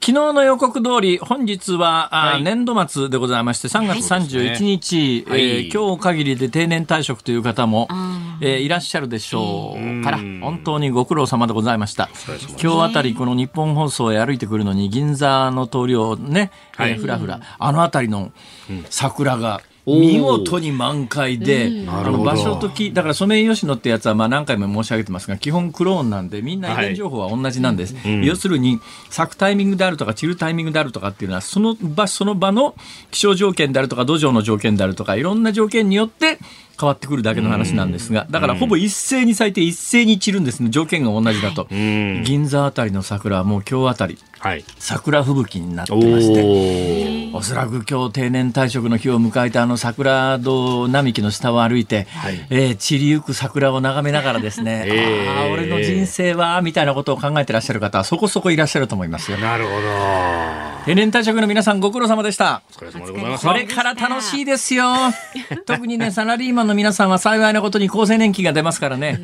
昨日の予告通り、本日は、はい、年度末でございまして、3月31日、はい、えー、今日限りで定年退職という方も、えー、いらっしゃるでしょうから、本当にご苦労様でございました。今日あたり、この日本放送へ歩いてくるのに、銀座の通りをね、はい、えー、ふらふら、あのあたりの桜が、見事に満開で、あの場所とき、だからソメイヨシノってやつはまあ何回も申し上げてますが、基本クローンなんで、みんな遺伝情報は同じなんです。はい、要するに、咲くタイミングであるとか、散るタイミングであるとかっていうのは、その場、その場の気象条件であるとか、土壌の条件であるとか、いろんな条件によって、変わってくるだけの話なんですが、だからほぼ一斉に咲いて一斉に散るんですね、条件が同じだと。銀座あたりの桜はもう今日あたり、はい、桜吹雪になってましておそらく今日定年退職の日を迎えたあの桜戸並木の下を歩いて、はい、えー、散りゆく桜を眺めながらですね、えー、ああ俺の人生はみたいなことを考えてらっしゃる方はそこそこいらっしゃると思いますよ。なるほど定年退職の皆さんご苦労様でした。お疲れ様でございます。これから楽しいですよ。特にねサラリーマンの皆さんは幸いなことに厚生年金が出ますからね。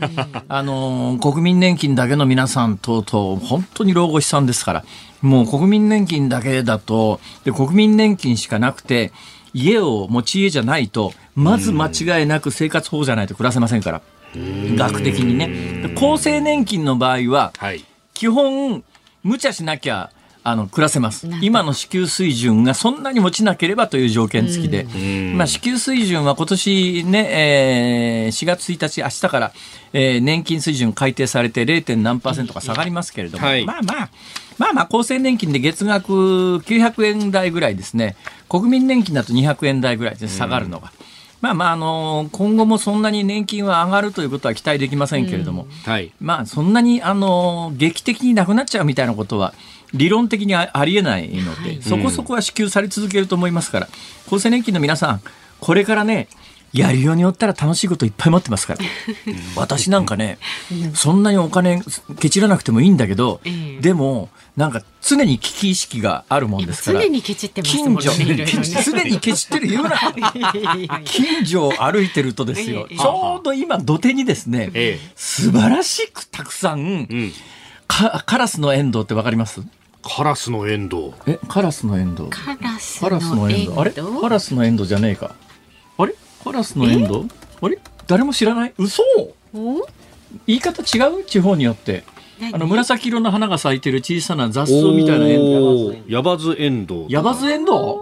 あの国民年金だけの皆さんとうとう本当に老後悲惨ですから。もう国民年金だけだと、で国民年金しかなくて、家を持ち家じゃないと、まず間違いなく生活保護じゃないと暮らせませんから。学的にね。厚生年金の場合は、はい、基本、無茶しなきゃ、あの暮らせます。今の支給水準がそんなに落ちなければという条件付きで、まあ、支給水準は今年ね、えー、4月1日、明日から、えー、年金水準改定されて 0. 何パーセントか下がりますけれども、はい、まあまあ、まあまあ、厚生年金で月額900円台ぐらいですね、国民年金だと200円台ぐらいです、下がるのが。まあまあ、あの今後もそんなに年金は上がるということは期待できませんけれども、うん。はい、まあ、そんなに、あの劇的になくなっちゃうみたいなことは、理論的にありえないので、はい、そこそこは支給され続けると思いますから、厚生年金の皆さん、これからね、やるようによったら楽しいこといっぱい持ってますから。私なんかね、そんなにお金ケチらなくてもいいんだけど、でも、なんか常に危機意識があるもんですから。常にケチってますもんね。常にケチってる言うな。近所を歩いてるとですよ、ちょうど今土手にですね、素晴らしくたくさん、カラスのエンドウってわかります？カラスのエンド。ウ。え、カラスのエンド。ウ。カラスのエンド。ウ。あれ？カラスのエンドウじゃねえか。あれ？カラスのエンド？ウあれ？誰も知らない？嘘！言い方違う？地方によって。あの紫色の花が咲いてる小さな雑草みたいなエンド。ウ。ヤバズエンド。ウ。ヤバズエンド？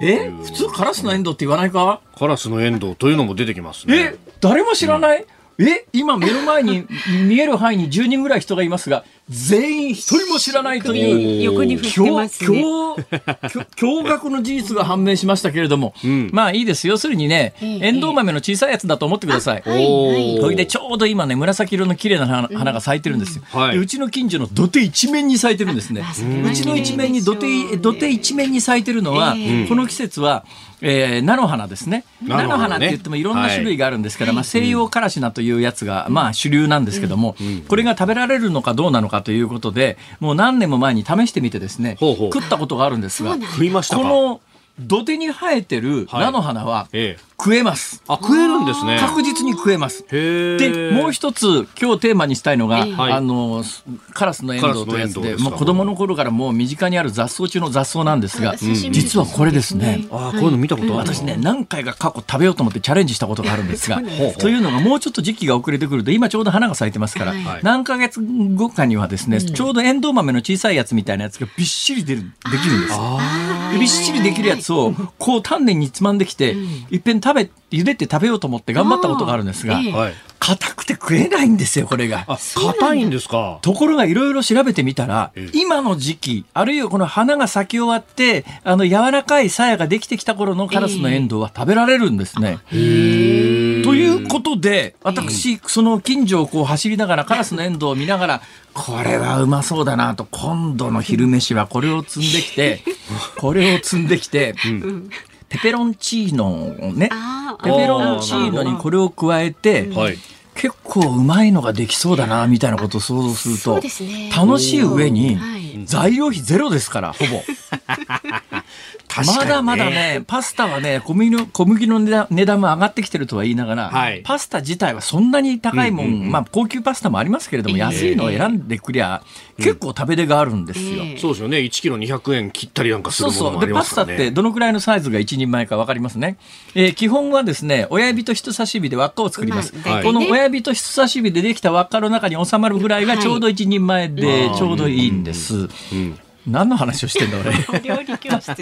ウえ普通カラスのエンドウって言わないか？カラスのエンドウというのも出てきますね。え？誰も知らない、うん、え？今目の前に見える範囲に10人ぐらい人がいますが、全員一人も知らないという横に振ってますね。驚愕の事実が判明しましたけれども、うん、まあいいです要するにね、えんどう豆の小さいやつだと思ってください、はい、それでちょうど今ね紫色の綺麗な花花が咲いてるんですよ、うん。はい、うちの近所の土手一面に咲いてるんですね。うちの一面に土手土手一面に咲いてるのは、えー、この季節はえー、菜の花ですね。菜の花って言ってもいろんな種類があるんですから、はい、まあ、西洋からし菜というやつが、まあ、主流なんですけども、うん、これが食べられるのかどうなのかということで、もう何年も前に試してみてですね、食ったことがあるんですが、食いましたこの土手に生えてる菜の花は、食えます。あ、食えるんですね。確実に食えます。で、もう一つ、今日テーマにしたいのが、あの、カラスのエンドウというやつで、もう子供の頃からもう身近にある雑草中の雑草なんですが、実はこれですね。あ、こういうの見たことある。私ね、何回か過去食べようと思ってチャレンジしたことがあるんですが、というのがもうちょっと時期が遅れてくると、今ちょうど花が咲いてますから、何ヶ月後かにはですね、ちょうどエンドウ豆の小さいやつみたいなやつがびっしり出る、できるんです。びっしりできるやつを、こう丹念につまんできて、いっぺん食べ、茹でて食べようと思って頑張ったことがあるんですが、硬くて食えないんですよ、これが。硬いんですか？ところがいろいろ調べてみたら、今の時期、あるいはこの花が咲き終わって、あの柔らかい鞘ができてきた頃のカラスのエンドウは食べられるんですね。ということで、私、その近所をこう走りながら、カラスのエンドウを見ながら、これはうまそうだなと、今度の昼飯はこれを積んできて、これを積んできて、ペペロンチーノをね、あペペロンチーノにこれを加えて、はい。結構うまいのができそうだな、みたいなことを想像すると楽しい上にはい、材料費ゼロですから、ほぼ。ねまだまだね、パスタはね、小麦の小麦の値段値段も上がってきてるとは言いながら、はいパスタ自体はそんなに高いもん、うんうんうんまあ高級パスタもありますけれども、ええ安いのを選んでくりゃ、結構食べ出があるんですよ。ええそうですよね。1キロ200円切ったりなんかすそうそう。るものもあで、パスタっりますからね。てどのくらいのサイズが一人前かわかりますね。えー基本はですね、親指と人差し指で輪っかを作ります。この親指と人差し指でできた輪っかの中に収まるぐらいがちょうど一人前でちょうどいいんです。うん。何の話をしてんだ俺。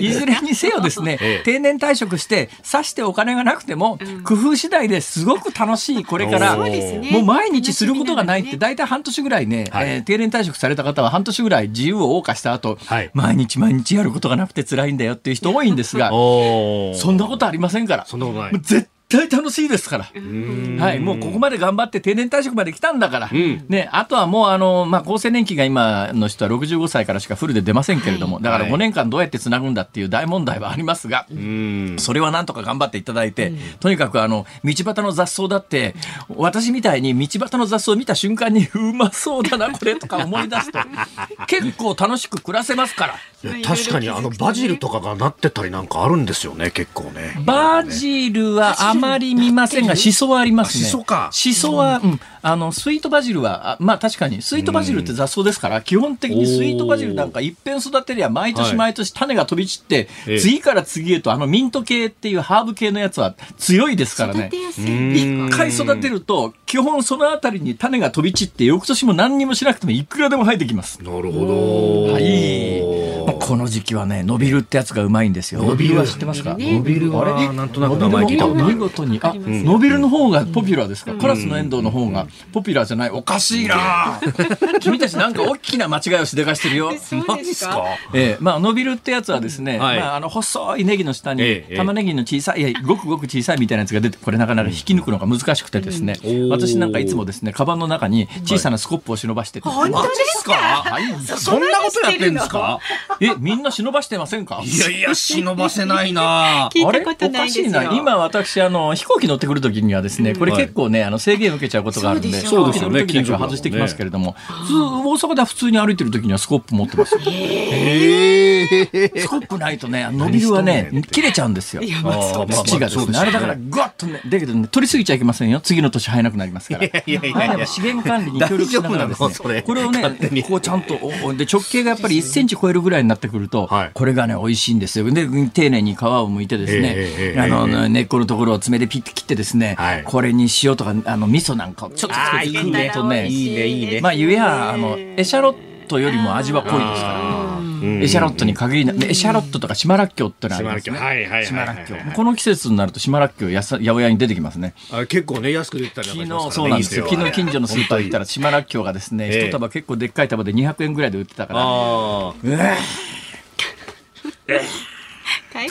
いずれにせよですね、ええ。定年退職して、さしてお金がなくても、工夫次第ですごく楽しい、これから、もう毎日することがないって、大体半年ぐらいね、はい。えー定年退職された方は半年ぐらい自由を謳歌した後、はい。毎日毎日やることがなくて辛いんだよっていう人多いんですが、そんなことありませんから。そんなことない。もう絶対楽しいですから。うん。はい、もうここまで頑張って定年退職まで来たんだから、ん。ね、あとはもうあの、まあ、厚生年金が今の人は65歳からしかフルで出ませんけれども、だからはい。5年間どうやってつなぐんだっていう大問題はありますが、うん。それはなんとか頑張っていただいて、とにかくあの、道端の雑草だって、私みたいに道端の雑草を見た瞬間に、うまそうだな、これとか思い出すと、結構楽しく暮らせますから。いや確かにあのバジルとかがなってたりなんかあるんですよね、結構ね。バジルはあまり見ませんが、シソはありますね。あシソかシソは、うん、あの、スイートバジルは、あまあ確かに、スイートバジルって雑草ですから、基本的にスイートバジルなんか一遍育てりゃ、毎はい年毎年種が飛び散って、ええ。次から次へとあのミント系っていうハーブ系のやつは強いですからね。一回育てると、基本そのあたりに種が飛び散って、翌年も何にもしなくてもいくらでも生えてきます。なるほど。はい。まあこの時期はね、伸びるってやつがうまいんですよ。伸びる。は知ってますか？ね伸びるあれ？はなんとなく名前聞いたことあ見る。事に、伸びるの方がポピュラーですか、カラスのエンドウの方がポピュラーじゃないおかしいな。君たちなんか大きな間違いをしでかしてるよ。そうですか？ええまあ、伸びるってやつはですね、はい。まあ、あの、細いネギの下にええ、玉ねぎの小さい、いや、ごくごく小さいみたいなやつが出て、これなかなか引き抜くのが難しくてですね、うん。私なんかいつもですね、カバンの中に小さなスコップを忍ばしてて、本当ですか？はい。そんなことやってんですか？え、みんな忍ばしてませんか？いやいや、忍ばせないな。あれ？おかしいな。今私、あの、飛行機乗ってくるときにはですね、これはい。結構ね、あの、制限を受けちゃうことがあるんで、飛そうですよねるときだけは外してきますけれども、普通、大阪では普通に歩いてるときにはスコップ持ってますよ。ええ。スコップないとね、伸びるはね、切れちゃうんですよ。土がですね。あれだから、ぐわっとね、だけどね、取りすぎちゃいけませんよ。次の年生えなくなりますから。いやいやいやいや。ね資源管理に協力しながらですね、これをねこうちゃんと、おで 直径がやっぱり1センチ超えるぐらいになってくるとはい、これがね、美味しいんですよ。で、丁寧に皮を剥いてですねえええ、えあの、ええ根っこのところを爪でピッて切ってですねはい、これに塩とか、あの、味噌なんかをちょっいいね。うとね、いいねいいね。まあ、ゆえや、あの、エシャロットよりも味は濃いですからエシャロットに限りな、エシャロットとか島らっきょうってのありますね。島らっきょう。この季節になると島らっきょうやさ八百屋に出てきますね。あ結構ね、安く出てたりそうなんですよ。昨日近所のスーパー行ったら。ら島らっきょうがですね、ええ。一束結構でっかい束で200円ぐらいで売ってたから、あうわ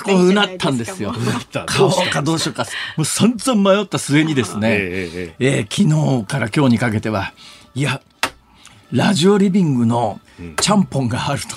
こううなったんですよ。あ。買おうかどうしようか。もう散々迷った末にですね、ええええー昨日から今日にかけては、いや、ラジオリビングのちゃんぽんがあると。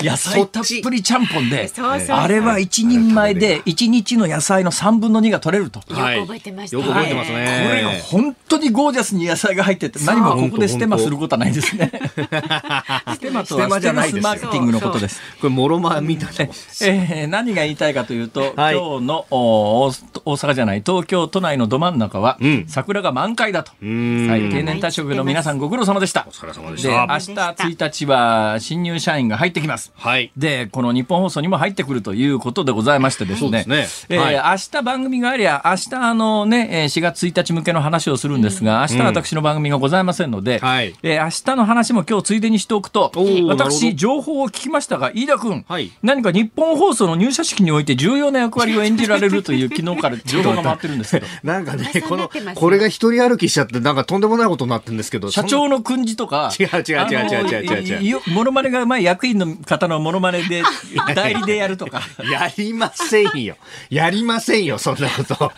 野菜たっぷりちゃんぽんで、あれは一人前で1日の野菜の3分の2が取れると。よく覚えてました。よく覚えてますね。これが本当にゴージャスに野菜が入ってて、何もここでステマすることはないですね。ステマとはステマスマーケティングのことです。これ、もろまみたいな。えー何が言いたいかというと、はい。今日のお大大阪じゃない東京都内のど真ん中は、うん。桜が満開だと、ん。はい、定年退職の皆さんご苦労様でした。お疲れ様でしでた。明日1日は新入社員が入ってきます。はい。でこの日本放送にも入ってくるということでございましてですね、そうですね。えーはい。明日番組がありゃ、明日あのね、えー4月1日向けの話をするんですが、明日私の番組がございませんので、はい。えー明日の話も今日ついでにしておくとおー、なるほ私、ど情報を聞きましたが、飯田君、はい。何か日本放送の入社式において重要な役割を演じられるという昨日から 情報が回ってるんですけど、なんかね、噂このこれが一人歩きしちゃって、なんかとんでもないことになってるんですけど。社長の訓示とか、違う違う違う違う違う違う違うあのいいものまねがうまい役員の方方のモノマネで 代理でやるとか。やりませんよ。やりませんよ、そんなこと。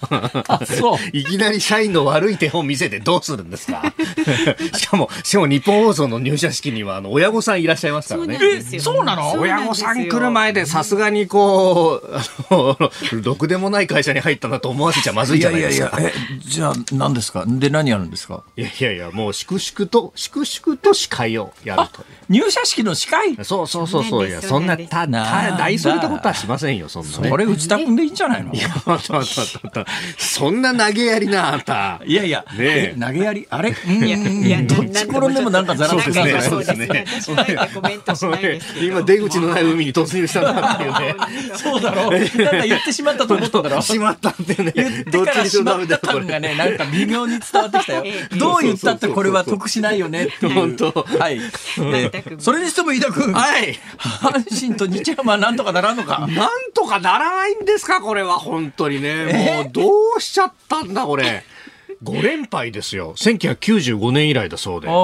あそう いきなり社員の悪い手本見せてどうするんですか？しかも、しかも日本放送の入社式には、あの、親御さんいらっしゃいますからね。えそうなの？親御さん来る前でさすがにこう、あの、ろくでもない会社に入ったなと思わせちゃまずいいじゃないですか。やいやいや、え、じゃあ何ですか？で何やるんですか？いやいやいや、もう粛々と、粛々と司会をやると。入社式の司会？そうそうそうそう。いや、そんな、た、た、大それたことはしませんよ、そんなね。これ内田君でいいんじゃないの？いや、またまたまたそんな投げやりな、あんた。いやいや、投げやりあれうんいやどっち転んでもなんかざらつくなそうですね今、出口のない海に突入したなっていうね。そうだろう。なんか言ってしまったと思っただろしまったってね。言ってどっちにしろダメだ感がね、なんか微妙に伝わってきたよええ。どう言ったってこれは得しないよねっていう。本当はい。それにしても飯田君、はい。阪神と日ハムはなんとかならんのか。なんとかならないんですか、これは、本当にね。もう、どうしちゃったんだ、これ。5連敗ですよ。1995年以来だそうで。ああ、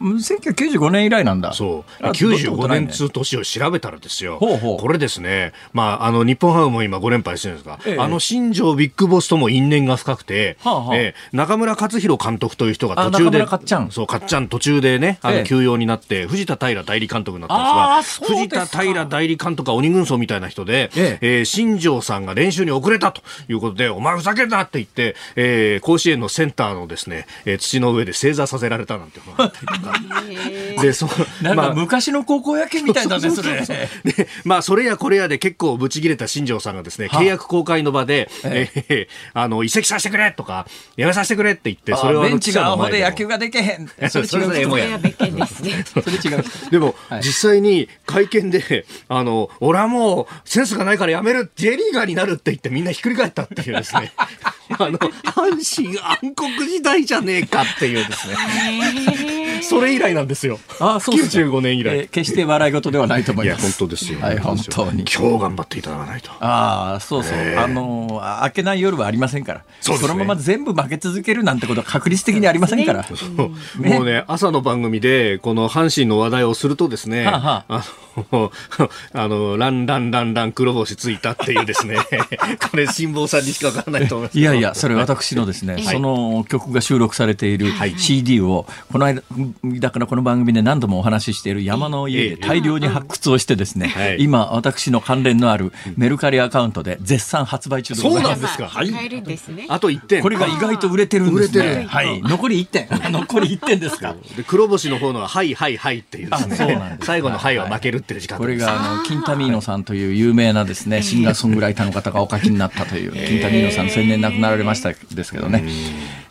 1995年以来なんだ。そう。あどうってこ95とないね年通年を調べたらですよ。ほうほうこれですね。まあ、あの、日本ハムも今5連敗してるんですが、ええあの新庄ビッグボスとも因縁が深くて、はあはあええ中村克弘監督という人が途中で、あ中村かっちゃんそう、かっちゃん途中でね、あええの、休養になって、藤田平代理監督になったんですが、藤田平代理監督は鬼軍曹みたいな人で、ええー新庄さんが練習に遅れたということで、お前ふざけんなって言って、えー甲子園のセンターのですね、えー土の上で正座させられたなんていうのがあったりとか。で、そう、なんまあか昔の高校野球みたいだね、それ。で、まあ、それやこれやで結構ブチ切れた新庄さんがですね、契約公開の場で、ええ。ーあの、移籍させてくれとか、やめさせてくれって言って、それをあのベンチがアホで野球ができへん。それですね。それ違う。前で でも、はい。実際に会見で、あの、俺はもうセンスがないからやめる、J リーガーになるって言ってみんなひっくり返ったっていうですね、あの、阪神暗黒時代じゃねえかっていうですね、それ以来なんですよ。ああ、そうですか95年以来えー決して笑い事ではないと思います。本当ですよ。はい本当に今日頑張っていただかないと。ああ、そうそう。ええあのー、明けない夜はありませんから。そねのまま全部負け続けるなんてことは確率的にありませんから。もうね、朝の番組で、この阪神の話題をするとですね、はあはあの、あの、ランランランラン黒星ついたっていうですね、これ辛坊さんにしかわからないと思います。いやいや、それ私のですね、その曲が収録されている CD を、この間、だからこの番組で何度もお話ししている山の家で大量に発掘をしてですねはい、今、私の関連のあるメルカリアカウントで絶賛発売中でございます。そうなんですか？まあ買えるんですね。あと1点。これが意外と売れてるんですね。売れてる。はい。残り1点。残り1 点ですか？で黒星の方のは、はいはいはいっていうですね。あそうなんです。最後のはいは負けるっていう時間。これがあのキンタミーノさんという有名なですねシンガーソングライターの方がお書きになったというキンタミーノさん先年亡くなられましたですけどね。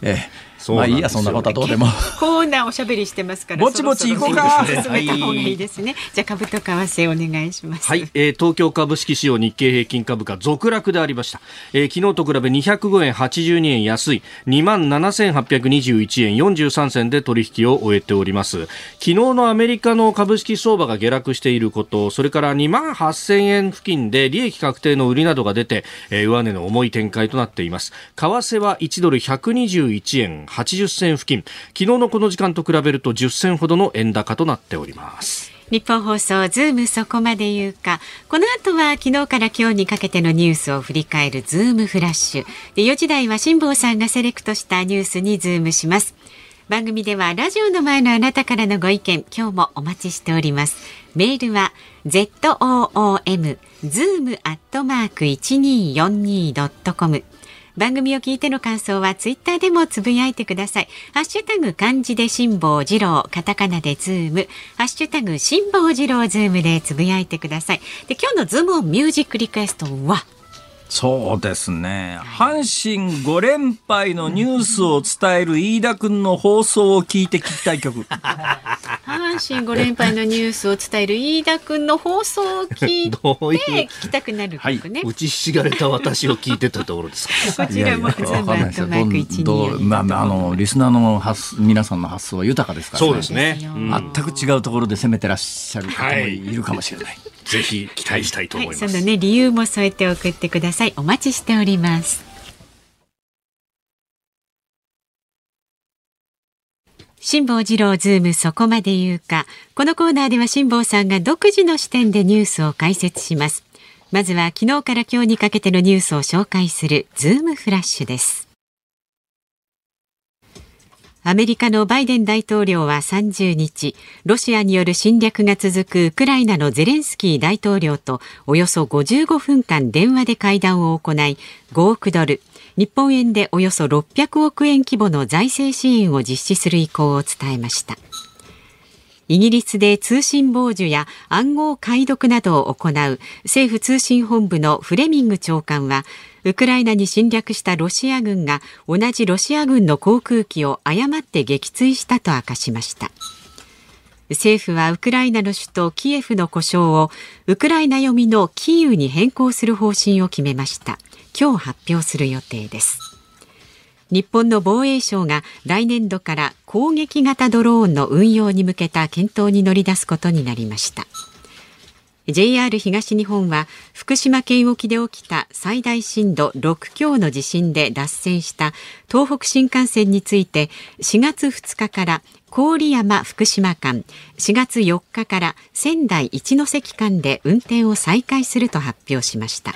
ええそうなんですよまあいいやそんなことはどうでも。コーナーおしゃべりしてますからぼちぼち行こうか。進めた方がいいですね、じゃあ株と為替お願いします。はい、えー東京株式市場日経平均株価続落でありました、えー昨日と比べ205円82円安い。2万7821円43銭で取引を終えております。昨日のアメリカの株式相場が下落していることそれから2万8000円付近で利益確定の売りなどが出て、えー上値の重い展開となっています。為替は1ドル121円80銭付近。昨日のこの時間と比べると10銭ほどの円高となっております。ニッポン放送ズームそこまで言うか。この後は昨日から今日にかけてのニュースを振り返るズームフラッシュ。で4時台は辛坊さんがセレクトしたニュースにズームします。番組ではラジオの前のあなたからのご意見今日もお待ちしております。メールは zoom zoom アットマーク 1242.com 番組を聞いての感想はツイッターでもつぶやいてください。ハッシュタグ漢字で辛坊治郎、カタカナでズーム、ハッシュタグ辛坊治郎ズームでつぶやいてください。で、今日のズームミュージックリクエストは、そうですね。阪神5連敗のニュースを伝える飯田君の放送を聞いて聞きたい曲。阪神5連敗のニュースを伝える飯田くんの放送を聞いて聞きた くなる曲ね。打ちひしがれた私を聞いてたところですか？こちらもズいやいやームアットマークどうどうまあまああのリスナーの発皆さんの発想は豊かですから、そうですね。うん全く違うところで攻めてらっしゃる方もいるかもしれない。ぜひ期待したいと思いい、ます。そのね理由も添えて送ってください。お待ちしております。辛坊治郎ズームそこまで言うか。このコーナーでは辛坊さんが独自の視点でニュースを解説します。まずは昨日から今日にかけてのニュースを紹介するズームフラッシュです。アメリカのバイデン大統領は30日、ロシアによる侵略が続くウクライナのゼレンスキー大統領とおよそ55分間電話で会談を行い、5億ドル、日本円でおよそ600億円規模の財政支援を実施する意向を伝えました。イギリスで通信傍受や暗号解読などを行う政府通信本部のフレミング長官はウクライナに侵略したロシア軍が同じロシア軍の航空機を誤って撃墜したと明かしました。政府はウクライナの首都キエフの呼称をウクライナ読みのキーウに変更する方針を決めました。今日発表する予定です。日本の防衛省が来年度から攻撃型ドローンの運用に向けた検討に乗り出すことになりました。JR 東日本は福島県沖で起きた最大震度6強の地震で脱線した東北新幹線について4月2日から郡山福島間4月4日から仙台一ノ関間で運転を再開すると発表しました。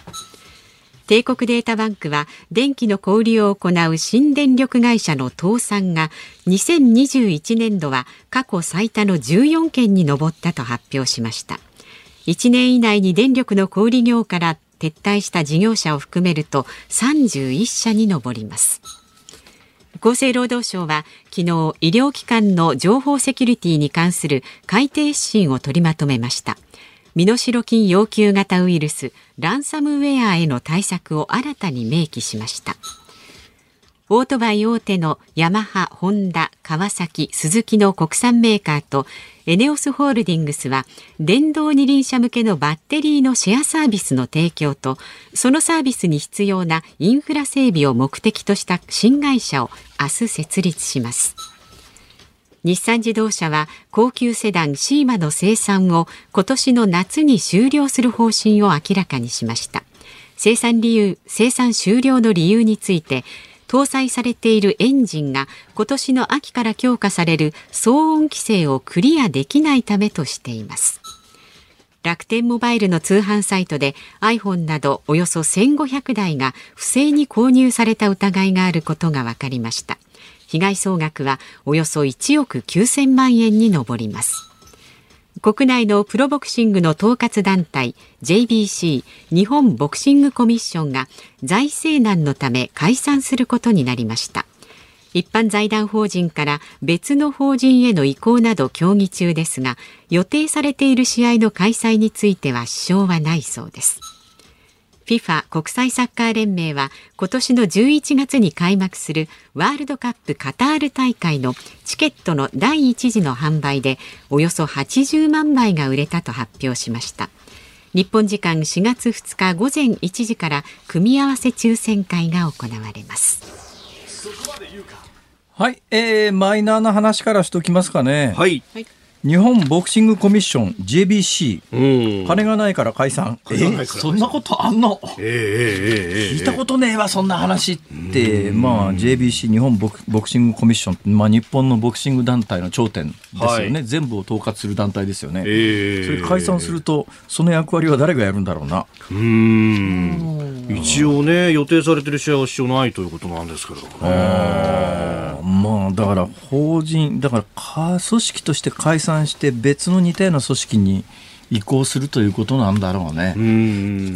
帝国データバンクは電気の小売りを行う新電力会社の倒産が2021年度は過去最多の14件に上ったと発表しました。1年以内に電力の小売業から撤退した事業者を含めると31社に上ります。厚生労働省は昨日医療機関の情報セキュリティに関する改定指針を取りまとめました。身代金要求型ウイルスランサムウェアへの対策を新たに明記しました。オートバイ大手のヤマハ、ホンダ、川崎、スズキの国産メーカーとエネオスホールディングスは電動二輪車向けのバッテリーのシェアサービスの提供とそのサービスに必要なインフラ整備を目的とした新会社を明日設立します。日産自動車は高級セダンシーマの生産を今年の夏に終了する方針を明らかにしました。生産理由、生産終了の理由について搭載されているエンジンが今年の秋から強化される騒音規制をクリアできないためとしています。楽天モバイルの通販サイトで iPhone などおよそ1500台が不正に購入された疑いがあることが分かりました。被害総額はおよそ1億9000万円に上ります。国内のプロボクシングの統括団体 JBC 日本ボクシングコミッションが財政難のため解散することになりました。一般財団法人から別の法人への移行など協議中ですが予定されている試合の開催については支障はないそうです。FIFA 国際サッカー連盟は今年の11月に開幕するワールドカップカタール大会のチケットの第一次の販売でおよそ80万枚が売れたと発表しました。日本時間4月2日午前1時から組み合わせ抽選会が行われます。はい、えー、マイナーな話からしときますかね。はい、はい日本ボクシングコミッション JBC、金がないから解散。えそんなことあんの、えー、聞いたことねえわそんな話って、まあ、JBC 日本ボクボクシングコミッション、まあ、日本のボクシング団体の頂点ですよね、はい、全部を統括する団体ですよね、えー、それ解散するとその役割は誰がやるんだろうな？うん。一応ね予定されてる試合は必要ないということなんですけどね。まあだから法人だから組織として解散して別の似たような組織に移行するということなんだろうね。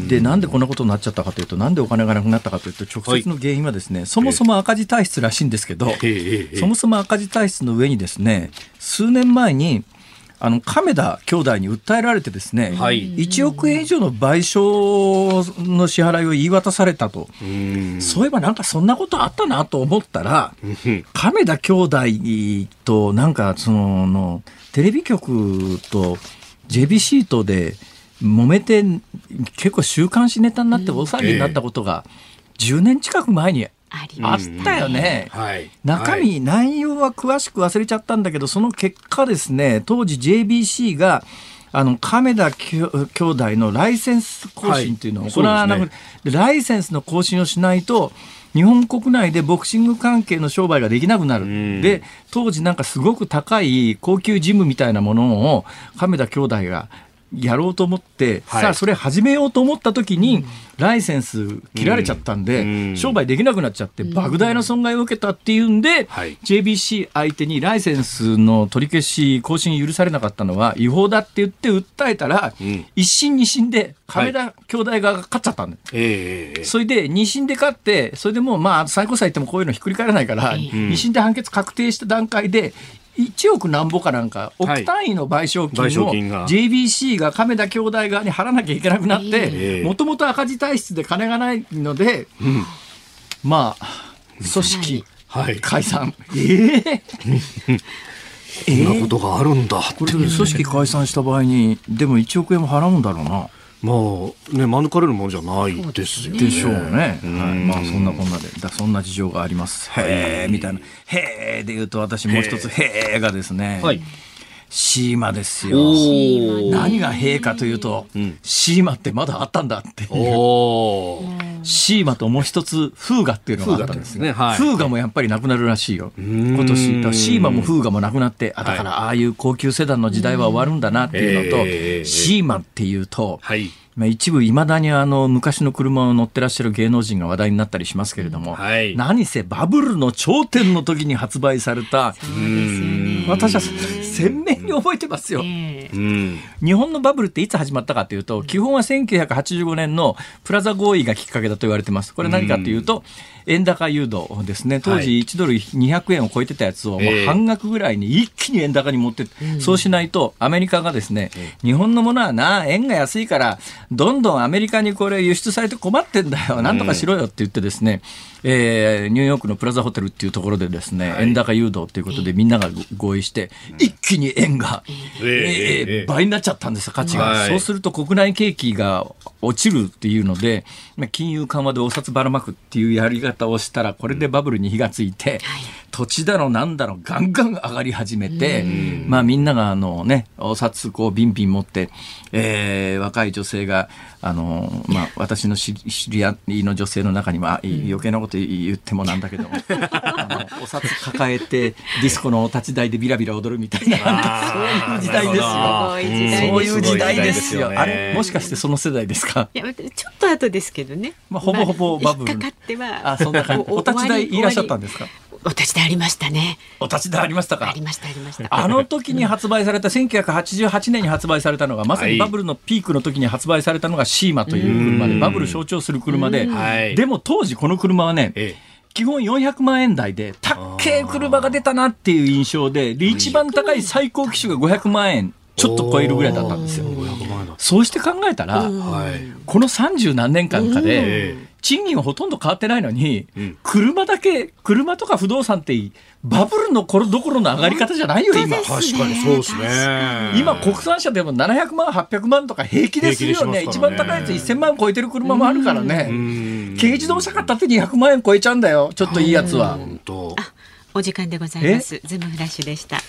で、なんでこんなことになっちゃったかというと、なんでお金がなくなったかというと、直接の原因はですね、はい、そもそも赤字体質らしいんですけど、そもそも赤字体質の上にですね、数年前に、あの亀田兄弟に訴えられてですね、はい、1億円以上の賠償の支払いを言い渡されたと。そういえばなんかそんなことあったなと思ったら亀田兄弟となんかそのテレビ局と JBC とで揉めて結構週刊誌ネタになって大騒ぎになったことが10年近く前にあったよね、はい、中身、はい、内容は詳しく忘れちゃったんだけどその結果ですね当時 JBC があの亀田兄弟のライセンス更新というのを行わなくて、はいね、ライセンスの更新をしないと日本国内でボクシング関係の商売ができなくなる、で当時なんかすごく高い高級ジムみたいなものを亀田兄弟がやろうと思って、はい、さあそれ始めようと思った時に、ライセンス切られちゃったんで、うん、商売できなくなっちゃって、莫大な損害を受けたっていうんで、はい、JBC 相手にライセンスの取り消し更新許されなかったのは違法だって言って訴えたら、うん、一審二審で亀田兄弟側が勝っちゃったんだ、はい、それで二審で勝ってそれでもうまあ最高裁行ってもこういうのひっくり返らないから、二審で判決確定した段階で1億なんぼかなんか億単位の賠償金を JBC が。亀田兄弟側に払わなきゃいけなくなってもともと赤字体質で金がないので、うん、まあ組織解散、はい、え えー、そんなことがあるんだこれ組織解散した場合にでも1億円も払うんだろうな。まあね、免れるものじゃないですよね。でしょうね。はい、まあそんなこんなで、だそんな事情があります。へえ、みたいな。へえで言うと私もう一つへえがですね。はい。シーマですよ。何がへえかというと、うん、シーマってまだあったんだっていう。シーマともう一つフーガっていうのがあったんですね。はい、フーガもやっぱりなくなるらしいよ。今年。シーマもフーガもなくなって、あだからああいう高級セダンの時代は終わるんだなっていうのと、シーマっていうと。はい。まあ、一部いまだにあの昔の車を乗ってらっしゃる芸能人が話題になったりしますけれども、はい、何せバブルの頂点の時に発売された、私は鮮明に覚えてますよ、日本のバブルっていつ始まったかというと基本は1985年のプラザ合意がきっかけだと言われてます。これ何かというと、円高誘導ですね。当時1ドル200円を超えてたやつをもう半額ぐらいに一気に円高に持って、そうしないとアメリカがですね、日本のものはな円が安いからどんどんアメリカにこれ輸出されて困ってんだよ、なんとかしろよって言ってですね、えー、ニューヨークのプラザホテルっていうところでですね、はい、円高誘導ということでみんなが合意して、一気に円が、えー、倍になっちゃったんですよ、価値が、はい、そうすると国内景気が落ちるっていうので、金融緩和でお札ばらまくっていうやり方をしたら、これでバブルに火がついて、土地だのなんだろガンガン上がり始めて、まあみんながあのね、お札こうビンビン持って、えー、若い女性が、あの、まあ私の知り合いの女性の中には、余計なこと言ってもなんだけど、お札抱えてディスコのお立ち台でビラビラ踊るみたいな、そういう時代ですよ。そういう時代ですよ。あれもしかしてその世代ですか？いや、ちょっと後ですけどね。まあ、ほぼほぼバブル。かかっては。あ、そんな感じ。お立ち台いらっしゃったんですか？お立ち台ありましたね。お立ち台ありましたか？ありましたありました。あの時に発売された1988年に発売されたのがまさにバブルのピークの時に発売されたのがシーマという車でバブル象徴する車で、でも当時この車はね。基本400万円台で、たっけー車が出たなっていう印象で、で、一番高い最高機種が500万円ちょっと超えるぐらいだったんですよ。そうして考えたら、この三十何年間かで、賃金はほとんど変わってないのに、車だけ、車とか不動産ってバブルの頃どころの上がり方じゃないよ、今。確かにそうですね。今、国産車でも700万、800万とか平気ですよね。一番高いやつ1000万超えてる車もあるからね。軽自動車買ったって200万円超えちゃうんだよ、ちょっといいやつは。お時間でございます。ズームフラッシュでした。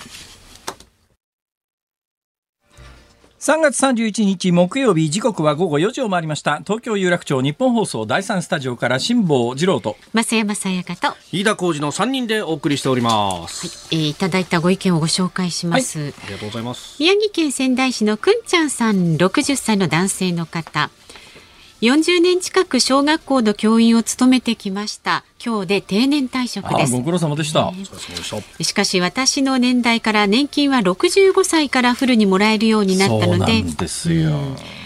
3月31日木曜日時刻は午後4時を回りました。東京有楽町日本放送第3スタジオから辛坊治郎と増山さやかと飯田浩二の3人でお送りしております、はいえー、いただいたご意見をご紹介します、はい、ありがとうございます。宮城県仙台市のくんちゃんさん60歳の男性の方40年近く小学校の教員を務めてきました。今日で定年退職です。ご苦労様でした、しかし私の年代から年金は65歳からフルにもらえるようになったのでですよ、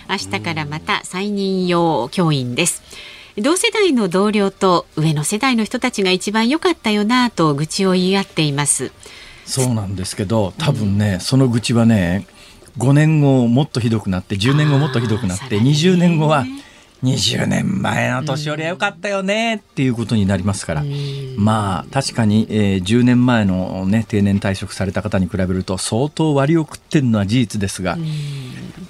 明日からまた再任用教員です。同世代の同僚と上の世代の人たちが一番良かったよなと愚痴を言い合っています。そうなんですけど多分ね、うん、その愚痴はね5年後もっとひどくなって10年後もっとひどくなって20年後は20年前の年寄りはよかったよねっていうことになりますから、まあ確かに、えー、10年前の、ね、定年退職された方に比べると相当割を食ってるのは事実ですが、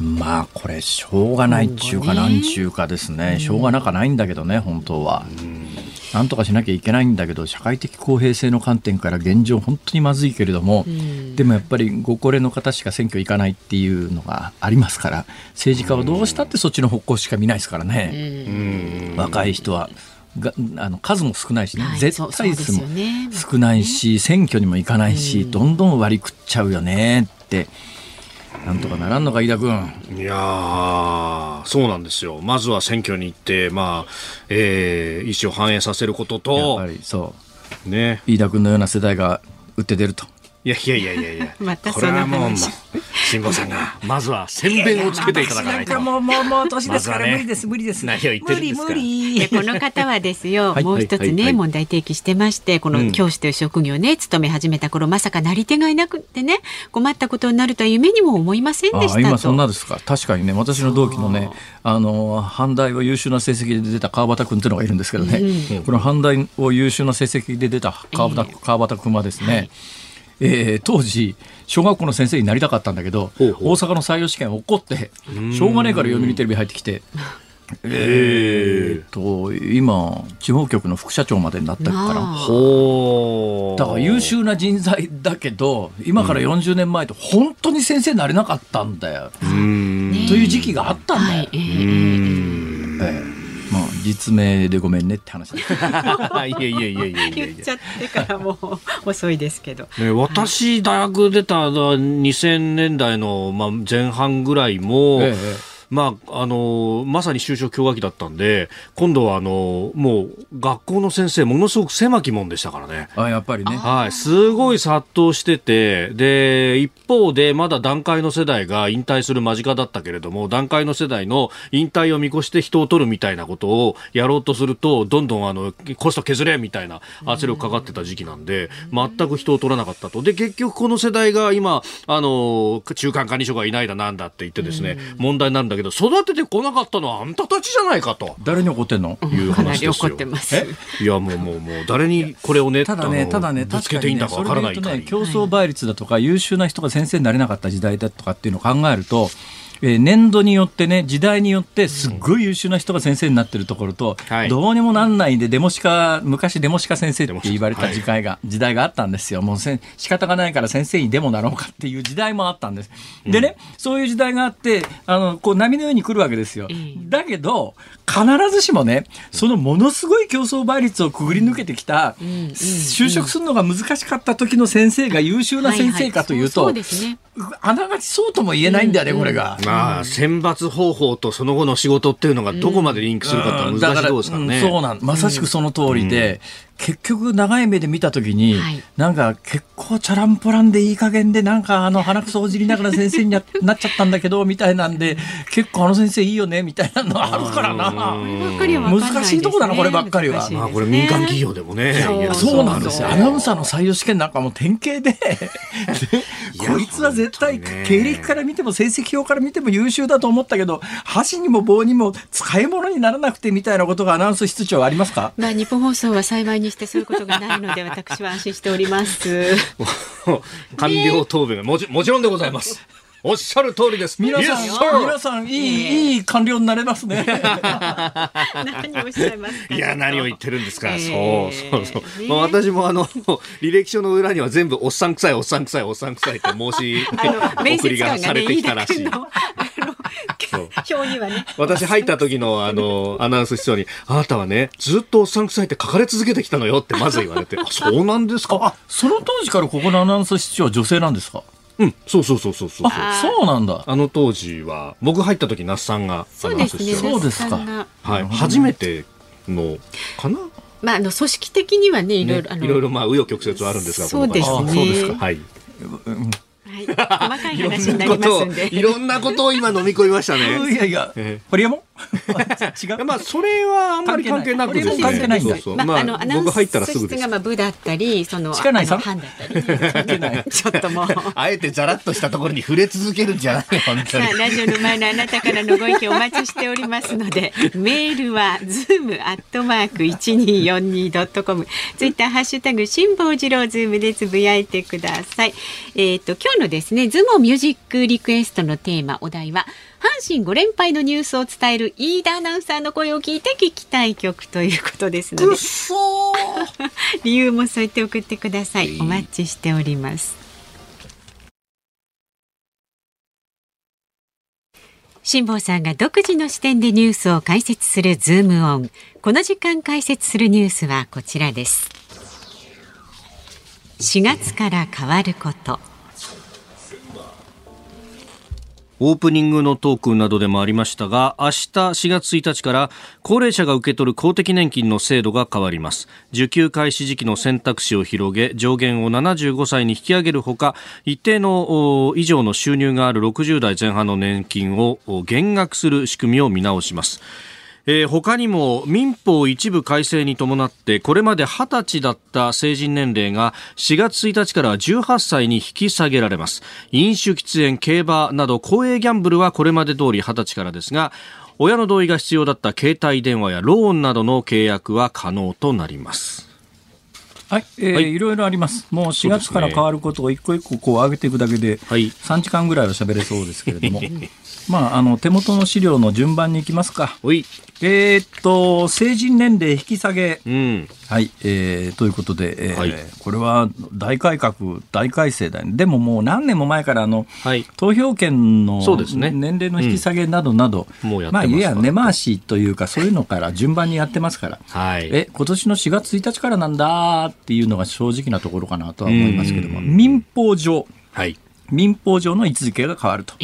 まあこれしょうがないっちゅうかなんちゅうかですね。しょうがなかないんだけどね本当は。なんとかしなきゃいけないんだけど社会的公平性の観点から現状本当にまずいけれども、でもやっぱりご高齢の方しか選挙行かないっていうのがありますから政治家はどうしたってそっちの方向しか見ないですからね、若い人はがあの数も少ないしね、はい絶対数も少ないし、選挙にも行かないし、どんどん割り食っちゃうよねってなんとかならんのか飯田君いやーそうなんですよ。まずは選挙に行って、まあ、えー意思を反映させることやっとぱ、りそうね。飯田君のような世代が打って出ると。いやいやいやいやいや。またこれはもう、辛坊さんが、まずは宣弁をつけていただかないと。もうもうもう年ですから無理です無理です。何を言ってるんですか無理無理。でこの方はですよ、はいもう一つね、問題提起してましてこうんの教師という職業ね勤め始めた頃まさかなり手がいなくってね困ったことになるとは夢にも思いませんでしたとあ今そんなですか確かにね私の同期のねあの阪大を優秀な成績で出た川端君っていうのがいるんですけどね、この阪大を優秀な成績で出た川端,、川端君はですね、えー当時小学校の先生になりたかったんだけどほうほう。大阪の採用試験怒ってしょうがねえから読売テレビ入ってきて。えーっと今地方局の副社長までになったから。だから優秀な人材だけど今から40年前と本当に先生になれなかったんだよ、うーん。という時期があったんだよ、はい、えうー実名でごめんねって話 いやいやいやいやいや言っちゃってからもう遅いですけど。ね、私、大学出た2000年代の、まあ、前半ぐらいも、ええまあ、あのまさに就職氷河期だったんで今度はあのもう学校の先生ものすごく狭き門でしたからね。あやっぱりねはい、すごい殺到してて、で、一方でまだ団塊の世代が引退する間近だったけれども、団塊の世代の引退を見越して人を取るみたいなことをやろうとすると、どんどんあの、コスト削れみたいな圧力かかってた時期なんで、全く人を取らなかったと。で、結局この世代が今、あの、中間管理所がいないだなんだって言ってですね、問題になるんだけど、育ててこなかったのはあんたたちじゃないかと。誰に怒ってんの？いう話ですよ。怒ってます。いや、もうもうもう、誰にこれをね、ただねただねぶつけていいんだかわからないね競争倍率だとか優秀な人が先生になれなかった時代だとかっていうのを考えると、えー年度によってね時代によってすっごい優秀な人が先生になってるところと、はい。どうにもなんないでデモシカ昔デモシカ先生って言われた時代が、時代があったんですよ。もうせん仕方がないから先生にデモなろうかっていう時代もあったんです。でね、そういう時代があってあのこう波のように来るわけですよ、だけど必ずしもねそのものすごい競争倍率をくぐり抜けてきた、就職するのが難しかった時の先生が優秀な先生かというと。あながちそうとも言えないんだよね、これが。まあ、選抜方法とその後の仕事っていうのがどこまでリンクするかって難しいところですからね。うん。そうなんまさしくその通りで、結局長い目で見た時に、はい。なんか結構チャランポランでいい加減でなんかあの鼻くそをじりながら先生にな なっちゃったんだけどみたいなんで結構あの先生いいよねみたいなのあるからな。難しいとこだなこればっかりは。ね。まあ、これ民間企業でもね。そう。なんですよ。アナウンサーの採用試験なんかもう典型で、こいつは絶対経歴から見ても成績表から見ても優秀だと思ったけど、箸にも棒にも使い物にならなくてみたいなことがアナウンス室長ありますか？まあ日本放送は幸いにしてそういうことがないので 私は安心しております。官僚答弁がもちもちろんでございます。おっしゃる通りです。皆さん、Yes, 皆さん、いい、いい官僚になれますね。何をおっしゃいますか？いや、何を言ってるんですか？えそうーそうそう。ねまあ、私もあの、履歴書の裏には全部おっさんくさい、おっさんくさい、おっさんくさいって申し あの面送り接がされてきたらしい表にはね。私入った時のあの、アナウンス室長に、あなたはね、ずっとおっさんくさいって書かれ続けてきたのよってまず言われて、あ、そうなんですか？あ、その当時からここのアナウンス室長は女性なんですか？うん、そうそうそうそうそう。あ、そうなんだ。あの当時は、僕入った時、那須さんがアそうナウですね。そうですか那須さんがはい、初めての、かな？まああの組織的にはねいろいねろあのいろいろまあ、紆余曲折はあるんですが、そうですこのあそうですね。方はい。はい、細かいいろん話になりますなことをんで。いろんなことを今飲み込みましたね。いやいやええ、ホリエモン？違う？まあ、それはあんまり関係なくですね。関係ないんだそうそう。まあ、あのまあ、アナウンス僕入ったらすぐです室が。まあ部だったりその近内さんあの班だった ちょっともう。あえてざらっとしたところに触れ続けるんじゃないよ、本当にさあ、。ラジオの前のあなたからのご意見お待ちしておりますので、メールはズームアットマーク一二四二ドットコム、ツイッターハッシュタグ辛坊治郎ズームでつぶやいてください。えっ、と今日のですね、ズームミュージックリクエストのテーマお題は。阪神5連敗のニュースを伝える飯田アナウンサーの声を聞いて聞きたい曲ということですので 理由も添えて送ってくださいお待ちしております辛坊さんが独自の視点でニュースを解説するズームオン。この時間解説するニュースはこちらです。4月から変わること。オープニングのトークなどでもありましたが、明日4月1日から高齢者が受け取る公的年金の制度が変わります。受給開始時期の選択肢を広げ、上限を75歳に引き上げるほか、一定の以上の収入がある60代前半の年金を減額する仕組みを見直します。えー、他にも民法一部改正に伴ってこれまで20歳だった成人年齢が4月1日から18歳に引き下げられます。飲酒喫煙競馬など公営ギャンブルはこれまで通り20歳からですが親の同意が必要だった携帯電話やローンなどの契約は可能となります。はい、えー、はい、いろいろあります。もう4月から変わることを一個一個こう上げていくだけで、3時間ぐらいは喋れそうですけれども、まあ、あの手元の資料の順番にいきますか。えー、っと、成人年齢引き下げ、うん、はい、えー、ということで、えー、はい、これは大改革、大改正だ、ね、でももう何年も前からあの、はい、投票権の年齢の引き下げなどなど、うん、まあ、いや、根回しというか、そういうのから順番にやってますから、はい、え今年の4月1日からなんだっていうのが正直なところかなとは思いますけども、民法上、はい、民法上の位置づけが変わると。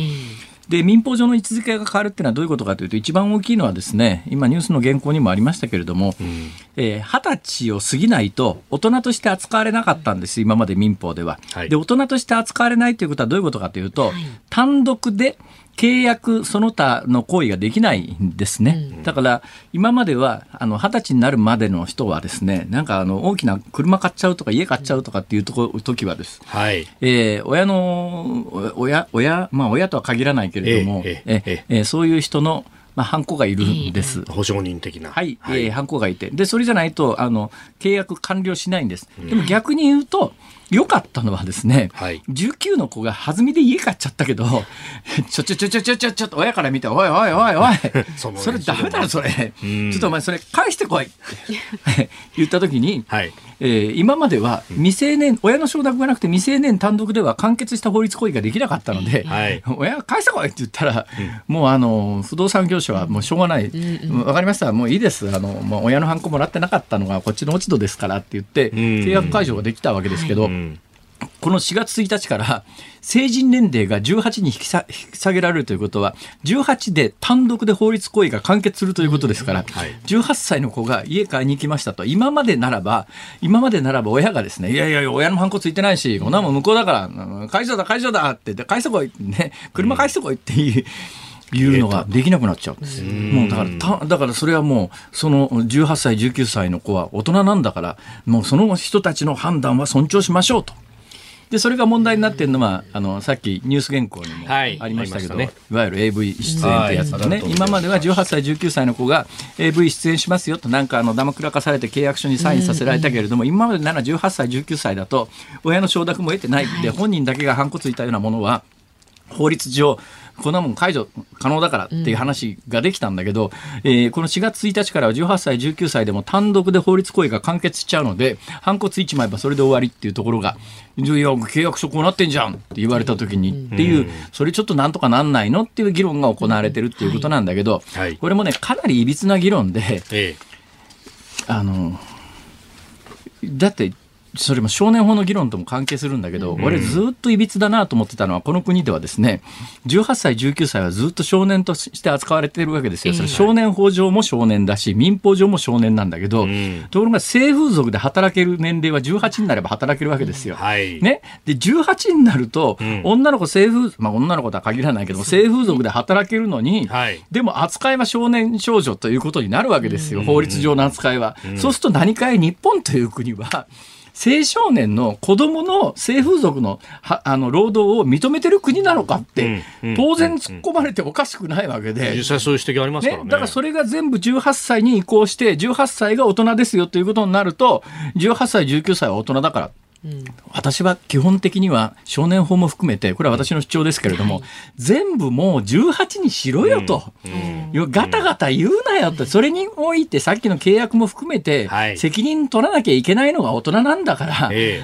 で民法上の位置づけが変わるっていうのはどういうことかというと一番大きいのはですね今ニュースの原稿にもありましたけれども二十、うん。えー、歳を過ぎないと大人として扱われなかったんです今まで民法では。はい、で大人として扱われないということはどういうことかというと、はい、単独で契約その他の行為ができないんですね。だから今まではあの二十歳になるまでの人はですね、なんかあの大きな車買っちゃうとか家買っちゃうとかっていうとこ時はです。はい。えー、親の親親まあ親とは限らないけれども、えー、ええー、そういう人のまあ、ハンコがいるんです。保証人的な。はい。はい、えー、ハンコがいて。で、それじゃないと、あの、契約完了しないんです。でも逆に言うと、良かったのはですね、はい、19の子が弾みで家買っちゃったけど、ち ょちょちょちょちょちょちょっと親から見て、おいおいおいおい、それダメだろ、それ。ちょっとお前それ返してこいって 言った時に、はい、えー、今までは未成年、親の承諾がなくて未成年単独では完結した法律行為ができなかったので、はい、親返してこいって言ったら、うん、もうあの、不動産業者はもうしょうがない。わ、うんうん、かりました、もういいです。あの、もう親のハンコもらってなかったのがこっちの落ち度ですからって言って、契約解除ができたわけですけど、この4月1日から成人年齢が18に引き下げられるということは18で単独で法律行為が完結するということですから、18歳の子が家買いに行きましたと今までならば今までならば親がですねいやいや親のハンコついてないしこんなもん向こうだから会社だ会社だって返してこいね車返してこいっていう。いうのができなくなっちゃうんです。もうだからた、だからそれはもう、その18歳、19歳の子は大人なんだから、もうその人たちの判断は尊重しましょうと。でそれが問題になっているのはあのさっきニュース原稿にもありましたけど、はいね、いわゆる AV 出演ってやつでね、今までは18歳19歳の子が AV 出演しますよとなんかあのだまくらかされて契約書にサインさせられたけれども、今までなら18歳19歳だと親の承諾も得てないって、本人だけが反骨ついたようなものは法律上こんなもん解除可能だからっていう話ができたんだけど、うん、えー、この4月1日からは18歳、19歳でも単独で法律行為が完結しちゃうので、反骨1枚ばそれで終わりっていうところが、いや、契約書こうなってんじゃんって言われた時に、っていう、それちょっとなんとかなんないのっていう議論が行われてるっていうことなんだけど、はい、これもね、かなりいびつな議論で、ええ、あの、だってそれも少年法の議論とも関係するんだけど、うん、俺ずっといびつだなと思ってたのは、この国ではですね、18歳、19歳はずっと少年として扱われているわけですよ。それ少年法上も少年だし、民法上も少年なんだけど、うん、ところが性風俗で働ける年齢は18になれば働けるわけですよ。はい、ね。で、18になると、うん、女の子性風、まあ女の子とは限らないけど性風俗で働けるのに、はい、でも扱いは少年少女ということになるわけですよ。法律上の扱いは。そうすると何かい日本という国は、青少年の子供の性風俗のあの労働を認めてる国なのかって、当然突っ込まれておかしくないわけで。実際そういう指摘ありますからね、ね、だからそれが全部18歳に移行して、18歳が大人ですよということになると、18歳、19歳は大人だから。私は基本的には少年法も含めてこれは私の主張ですけれども、全部もう18にしろよと、ガタガタ言うなよと。それにおいてさっきの契約も含めて、責任取らなきゃいけないのが大人なんだから、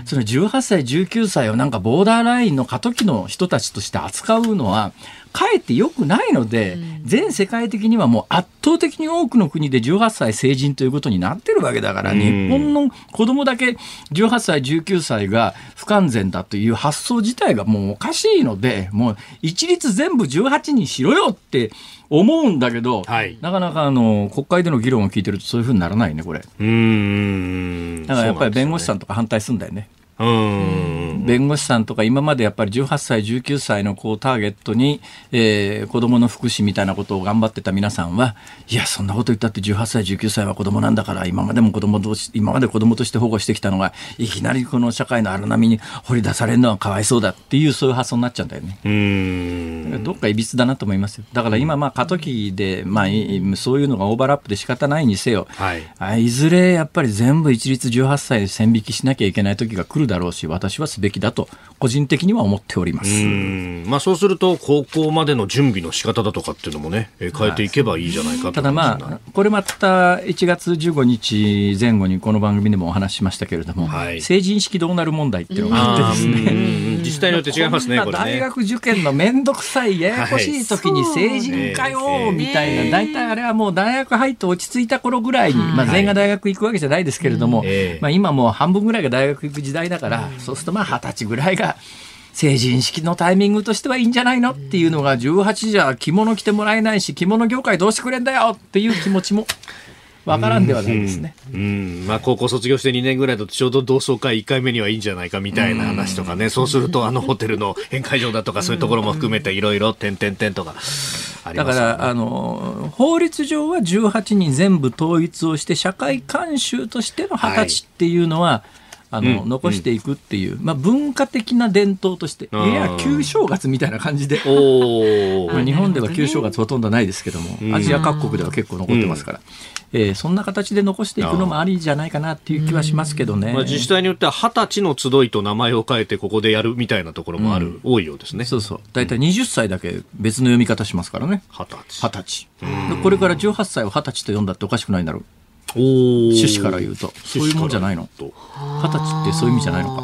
その18歳19歳をなんかボーダーラインの過渡期の人たちとして扱うのはかえって良くないので、全世界的にはもう圧倒的に多くの国で18歳成人ということになってるわけだから、日本の子供だけ18歳、19歳が不完全だという発想自体がもうおかしいので、もう一律全部18にしろよって思うんだけど、はいなかなかあの国会での議論を聞いてるとそういうふうにならないね、これ。うーん。だからやっぱり弁護士さん。んとか反対するんだよね。弁護士さんとか今までやっぱり18歳、19歳の子をターゲットに、えー子供の福祉みたいなことを頑張ってた皆さんは、いや、そんなこと言ったって18歳、19歳は子供なんだから、今までも子供とし、今まで子供として保護してきたのが、いきなりこの社会の荒波に掘り出されるのはかわいそうだっていう、そういう発想になっちゃうんだよね。うーん。どっかいびつだなと思いますよ。だから今、まあ、過渡期で、まあ、いそういうのがオーバーラップで仕方ないにせよ、はい。あいずれやっぱり全部一律18歳で線引きしなきゃいけない時が来るだろうし、私はすべきだと、個人的には思っております。まあそうすると、高校までの準備の仕方だとかっていうのもね、えー変えていけばいいじゃないかとただまあ、これまた1月15日前後にこの番組でもお話ししましたけれども、はい。成人式どうなる問題っていうのがあってですね、うん。自治体によって違いますね、大。学受験の面倒くさい、ややこしい時に成人かはいよ、みたいな、ね大体あれはもう大学入って落ち着いた頃ぐらいに、まあ全員が大学行くわけじゃないですけれども、ええまあ今もう半分ぐらいが大学行く時代だから、そうするとまあ二十歳ぐらいが、成人式のタイミングとしてはいいんじゃないの？っていうのが18じゃ着物着てもらえないし着物業界どうしてくれんだよっていう気持ちもわからんではないですね。うん、まあ高校卒業して2年ぐらいだとちょうど同窓会1回目にはいいんじゃないかみたいな話とかね、そうするとあのホテルの宴会場だとかそういうところも含めていろいろ点々点とかありだから、あの、法律上は18人全部統一をして、社会慣習としての二十歳っていうのは、あの、うん残していくっていう、まあ文化的な伝統として、いうんや、旧正月みたいな感じで、まあ、日本では旧正月ほとんどないですけども、うんアジア各国では結構残ってますから、えーそんな形で残していくのもありじゃないかなっていう気はしますけどね。まあ、自治体によっては二十歳の集いと名前を変えてここでやるみたいなところもある、多いようですね。そうそう。大体20歳だけ別の読み方しますからね。二十歳。二十歳。でこれから18歳を二十歳と読んだっておかしくないんだろう。趣旨から言うと。そういうもんじゃないの。と二十歳ってそういう意味じゃないのか。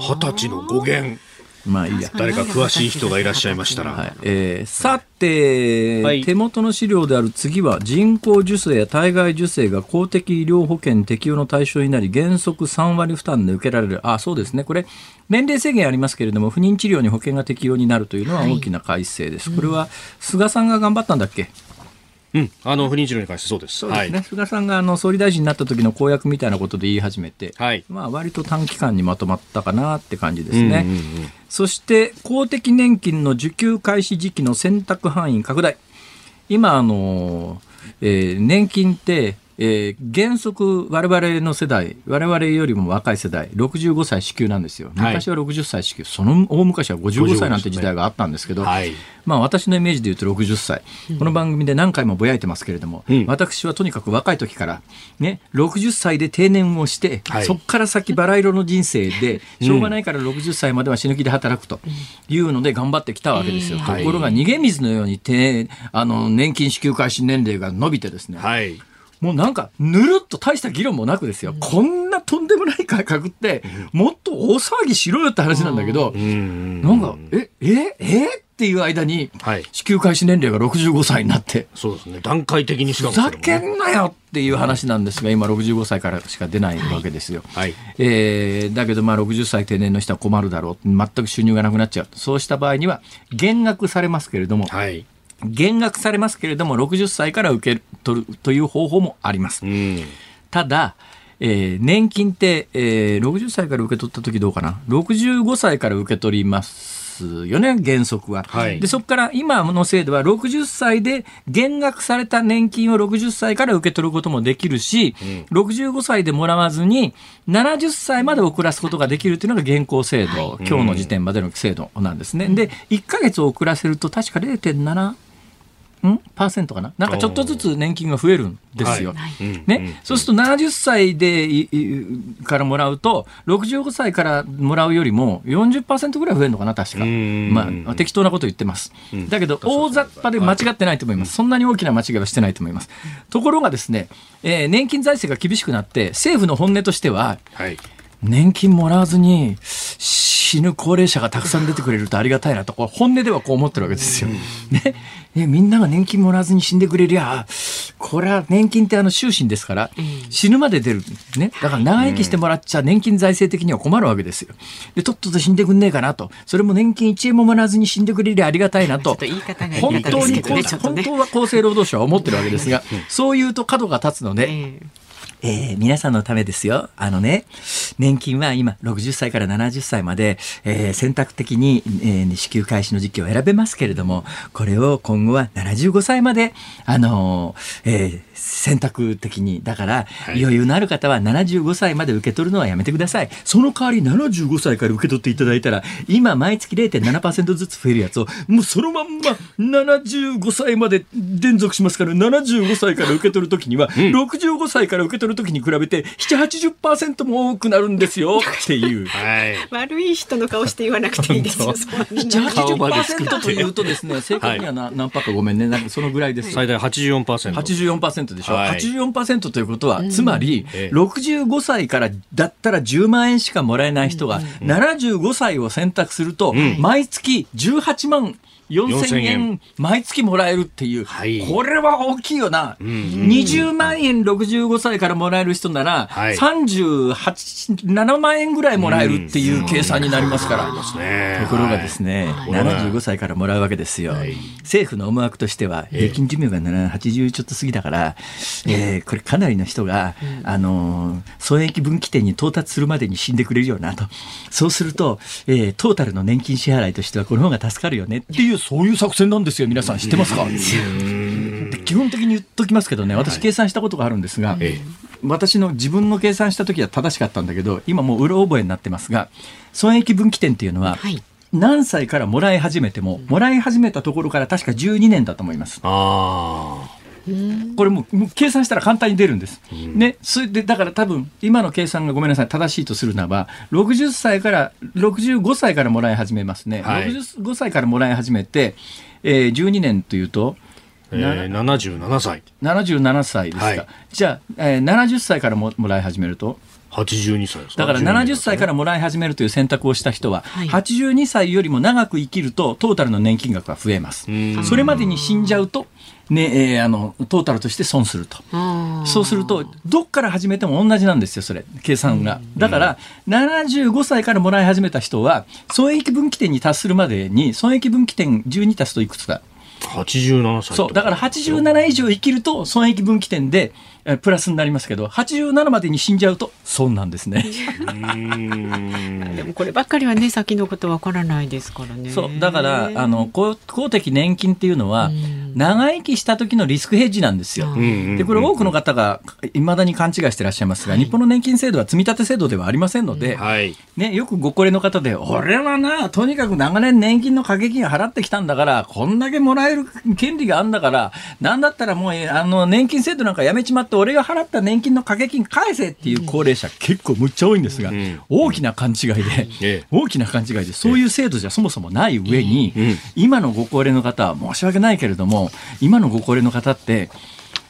二十歳の語源。まあいいや。誰か詳しい人がいらっしゃいましたら。はいえーさて、はい手元の資料である次は人工授精や体外受精が公的医療保険適用の対象になり原則3割負担で受けられるあそうですねこれ年齢制限ありますけれども不妊治療に保険が適用になるというのは大きな改正です、これは菅さんが頑張ったんだっけ？うん。あの、不妊治療に関してそうです。そうですね、菅さんがあの総理大臣になった時の公約みたいなことで言い始めて、はい。まあ、割と短期間にまとまったかなって感じですね。うんうんうんそして公的年金の受給開始時期の選択範囲拡大。今、あの、えー年金って、えー原則我々の世代、我々よりも若い世代、65歳支給なんですよ。はい昔は60歳支給、その大昔は55歳なんて時代があったんですけど、はい。まあ私のイメージで言うと60歳。この番組で何回もぼやいてますけれども、うん私はとにかく若い時から、ね、60歳で定年をして、はいそこから先バラ色の人生で、しょうがないから60歳までは死ぬ気で働くというので頑張ってきたわけですよ。はいところが逃げ水のように定あの年金支給開始年齢が伸びてですね、はい。もうなんか、ぬるっと大した議論もなくですよ。こんなとんでもない改革って、もっと大騒ぎしろよって話なんだけど、うん。なんか、え、え、え？っていう間に、はい。支給開始年齢が65歳になって、そうですね。段階的にしかふざけんなよっていう話なんですが、今65歳からしか出ないわけですよ。はい。えーだけどまあ60歳定年の人は困るだろう。全く収入がなくなっちゃう。そうした場合には、減額されますけれども、はい。減額されますけれども、60歳から受け取るという方法もあります。う。ん。ただ、えー年金って、えー60歳から受け取った時どうかな？65歳から受け取りますよね原則は、はい。でそこから今の制度は60歳で減額された年金を60歳から受け取ることもできるし、65歳でもらわずに70歳まで遅らすことができるというのが現行制度、今日の時点までの制度なんですね、で1ヶ月遅らせると確か0.7ん？パーセントかな？なんかちょっとずつ年金が増えるんですよ。ね、そうすると70歳でいいからもらうと65歳からもらうよりも40%ぐらい増えるのかな確か、うん。まあ、適当なこと言ってます、ん。だけど大雑把で間違ってないと思います、そんなに大きな間違いはしてないと思います、ところがですね、えー年金財政が厳しくなって政府の本音としてははい。年金もらわずに死死ぬ高齢者がたくさん出てくれるとありがたいなと、これ本音ではこう思ってるわけですよ。ね。ねみんなが年金もらわずに死んでくれりゃ、これは年金ってあの終身ですから、死ぬまで出る。ね。だから長生きしてもらっちゃ年金財政的には困るわけですよ。で、とっとと死んでくんねえかなと。それも年金1円ももらわずに死んでくれりゃありがたいなと。本当に、本当は厚生労働省は思ってるわけですが、そう言うと角が立つので、えー、皆さんのためですよ。あのね、年金は今60歳から70歳まで、えー、選択的に、えー、支給開始の時期を選べますけれども、これを今後は75歳まで、あのー、え、選択的に。だから、はい、余裕のある方は75歳まで受け取るのはやめてください。その代わり75歳から受け取っていただいたら、今毎月0.7%ずつ増えるやつを、もうそのまんま75歳まで連続しますから、75歳から受け取るときには、65歳から受け取る時に比べて780%も多くなるんですよ。っていう、はい、悪い人の顔して言わなくていいですよ780%というとですね正確には何何パーかごめんねなんかそのぐらいです最大 84%, 84%でしょ、はい、84%ということは、つまり65歳からだったら10万円しかもらえない人が75歳を選択すると、毎月18万4000円。毎月もらえるっていう、はい、これは大きいよな、うん。うん、20万円65歳からもらえる人なら、はい、38、7万円ぐらいもらえるっていう計算になりますから、うん、ところがですね、はい、75歳からもらうわけですよ、はい、政府の思惑としては、平均寿命が80ちょっと過ぎだから、えー、これかなりの人が、あの損益分岐点に到達するまでに死んでくれるよなと、そうすると、えー、トータルの年金支払いとしてはこの方が助かるよねっていうそういう作戦なんですよ。皆さん知ってますか？基本的に言っときますけどね。私計算したことがあるんですが、はい、私の自分の計算した時は正しかったんだけど今もううろ覚えになってますが損益分岐点っていうのは、はい。何歳からもらい始めても、もらい始めたところから確か12年だと思います。あこれもう計算したら簡単に出るんです。ね、それでだから多分今の計算がごめんなさい。正しいとするならば60歳から65歳からもらい始めますね、はい、65歳からもらい始めて、えー、12年というと。えー、77歳。77歳ですか、はい、じゃあ、えー、70歳からももらい始めると？82歳だから70歳からもらい始めるという選択をした人は、はい、82歳よりも長く生きるとトータルの年金額が増えます。それまでに死んじゃうとねえー、あのトータルとして損すると。そうするとどっから始めても同じなんですよそれ。計算が。だから75歳からもらい始めた人は損益分岐点に達するまでに損益分岐点12足すといくつか。87歳そうだから87以上生きると損益分岐点でプラスになりますけど87までに死んじゃうと損なんですね。でもこればっかりはね先のことわからないですからね。そうだからあの公公的年金っていうのは長生きした時のリスクヘッジなんですよ。でこれ多くの方がいまだに勘違いしてらっしゃいますが、はい、日本の年金制度は積立制度ではありませんので、はい、ね、よくご高齢の方で俺はなとにかく長年年金の掛け金払ってきたんだからこんだけもらえる権利があるんだからなんだったらもうあの年金制度なんかやめちまって俺が払った年金の掛け金返せっていう高齢者、結構むっちゃ多いんですが、大きな勘違いで、大きな勘違いで、そういう制度じゃそもそもない上に、今のご高齢の方は申し訳ないけれども、今のご高齢の方って、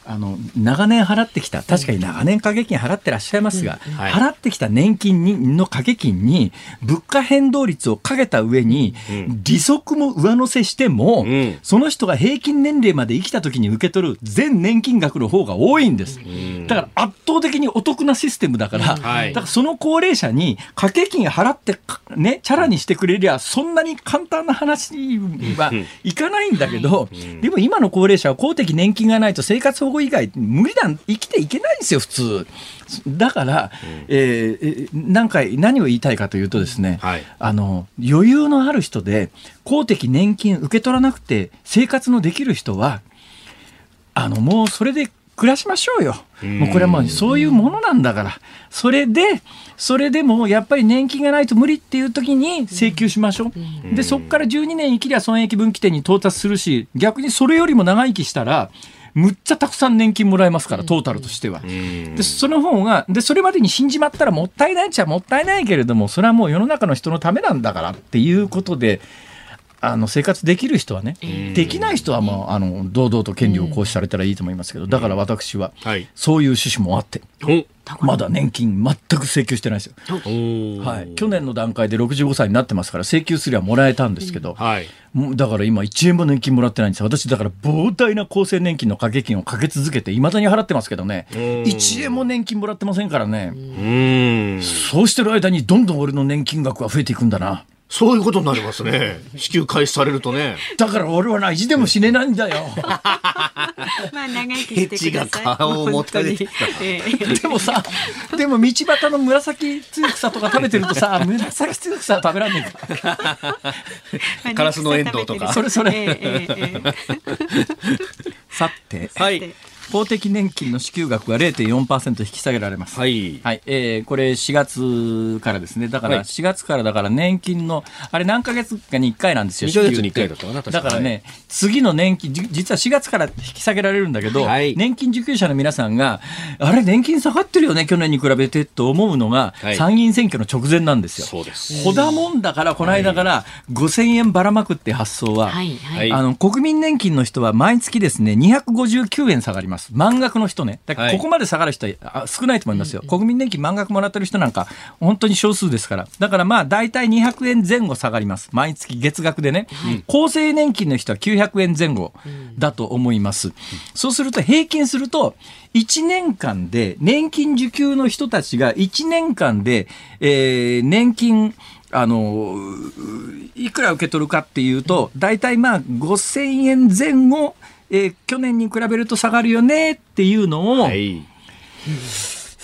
あの長年払ってきた。確かに長年掛け金払ってらっしゃいますが、払ってきた年金にの掛け金に物価変動率をかけた上に、うん、利息も上乗せしても、うん、その人が平均年齢まで生きた時に受け取る全年金額の方が多いんです、だから圧倒的にお得なシステムだから、だからその高齢者に掛け金払ってねチャラにしてくれりゃそんなに簡単な話はいかないんだけど、でも今の高齢者は公的年金がないと生活保護以外無理だ生きていけないんですよ普通。だから、うん、えー、何回何を言いたいかというとですね、はい、あの余裕のある人で公的年金受け取らなくて生活のできる人はあのもうそれで暮らしましょうよ。もうこれはもうそういうものなんだから。それで、それでもやっぱり年金がないと無理っていう時に請求しましょう。で、そこから12年生きりゃ損益分岐点に到達するし、逆にそれよりも長生きしたら、むっちゃたくさん年金もらえますから、トータルとしては。で、その方が、で、それまでに死んじまったらもったいないっちゃもったいないけれども、それはもう世の中の人のためなんだからっていうことで、あの生活できる人はね、できない人はもうあの堂々と権利を行使されたらいいと思いますけど、だから私はそういう趣旨もあって、まだ年金全く請求してないですよ。おはい、去年の段階で65歳になってますから請求すりゃもらえたんですけど、はい。もうだから今1円も年金もらってないんですよ私だから膨大な厚生年金の掛け金をかけ続けていまだに払ってますけどね1円も年金もらってませんからねうん。そうしてる間にどんどん俺の年金額は増えていくんだなそういうことになりますね。支給開始されるとね。だから俺はな意地でも死ねないんだよ まあ長生きしてください。ケチが顔を持たれてきた本当にええでもさ でも道端の紫つゆ草とか食べてるとさ 紫つゆ草は食べらんねえかまあカラスのエンドウとか。それそれ。さて。はい。公的年金の支給額が0.4%引き下げられますはい。はい、えー、これ4月からですね。だからはい4月からだから年金の、あれ何ヶ月かに1回なんですよ。二ヶ月に支給って一回だったかな確かだからね、次の年金、じ実は4月から引き下げられるんだけど、はい年金受給者の皆さんが、あれ年金下がってるよね、去年に比べてと思うのが、はい参議院選挙の直前なんですよ。そうです。ほだもんだから、この間から5000円ばらまくって発想は、はいは。はいいあの国民年金の人は毎月ですね259円下がります満額の人ね。だここまで下がる人はあ少ないと思いますよ、国民年金満額もらってる人なんか本当に少数ですから。だからまあ大体200円前後下がります。毎月月額でね、厚生年金の人は900円前後だと思います、そうすると平均すると1年間で年金受給の人たちが1年間で、えー年金あのいくら受け取るかっていうと、大体まあ5000円前後、えー去年に比べると下がるよねっていうのを、はい。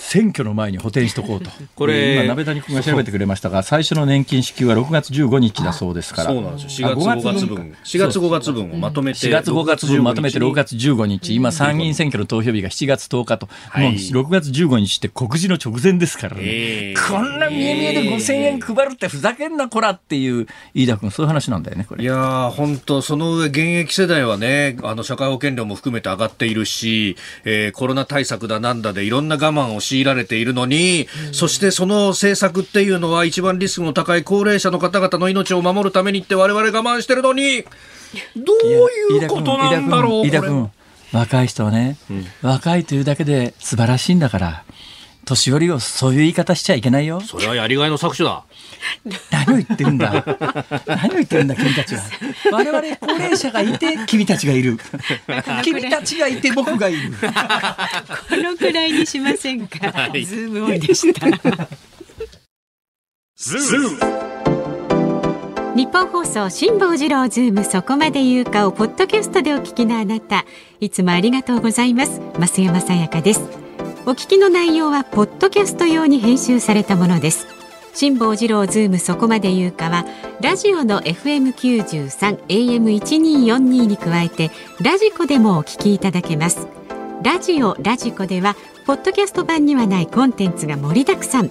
選挙の前に補填しとこうと。これで今、鍋谷君が調べてくれましたが、最初の年金支給は6月15日だそうですから。そうなんですよ。4月あ5月分。4月5月分をまとめて。4月5月分まとめて6 15月15日、今参議院選挙の投票日が7月10日と、はいもう6月15日って告示の直前ですからね。えーこんな見え見えで5000円配るってふざけんなこらっていう、飯田君、そういう話なんだよね、これ。いやー、本当その上、現役世代はね、あの、社会保険料も含めて上がっているし、えーコロナ対策だなんだでいろんな我慢を強いられているのに、そしてその政策っていうのは一番リスクの高い高齢者の方々の命を守るためにって我々我慢してるのに、どういうことなんだろう、これ若い人はね、若いというだけで素晴らしいんだから、年寄りをそういう言い方しちゃいけないよ。それはやりがいの搾取だ。何を言ってるんだ？何を言ってるんだ君たちは？我々高齢者がいて君たちがいる。君たちがいて僕がいる。このくらいにしませんか？ズームオンでした。ニッポン放送辛坊治郎ズームそこまで言うかをポッドキャストでお聞きのあなたいつもありがとうございます増山さやかですお聞きの内容はポッドキャスト用に編集されたものです辛坊治郎ズームそこまで言うかはラジオの FM93 AM1242 に加えて radiko でもお聞きいただけます。ラジオ radiko ではポッドキャスト版にはないコンテンツが盛りだくさん。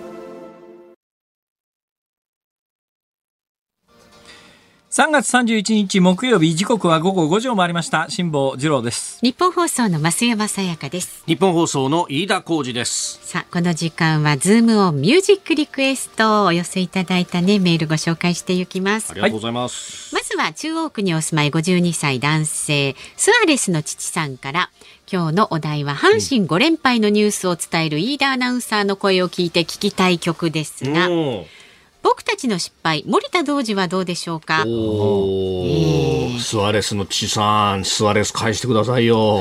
3月31日木曜日時刻は午後5時を回りました辛坊治郎ですニッポン放送の増山さやかです。ニッポン放送の飯田浩司です。さあこの時間はズームオンミュージックリクエストをお寄せいただいたねメールご紹介していきますありがとうございます。まずは中央区にお住まい52歳男性スアレスの父さんから今日のお題は阪神5連敗のニュースを伝える飯田アナウンサーの声を聞いて聞きたい曲ですがおー僕たちの失敗森田童子はどうでしょうか？おースアレスの父さん、スアレス返してくださいよ。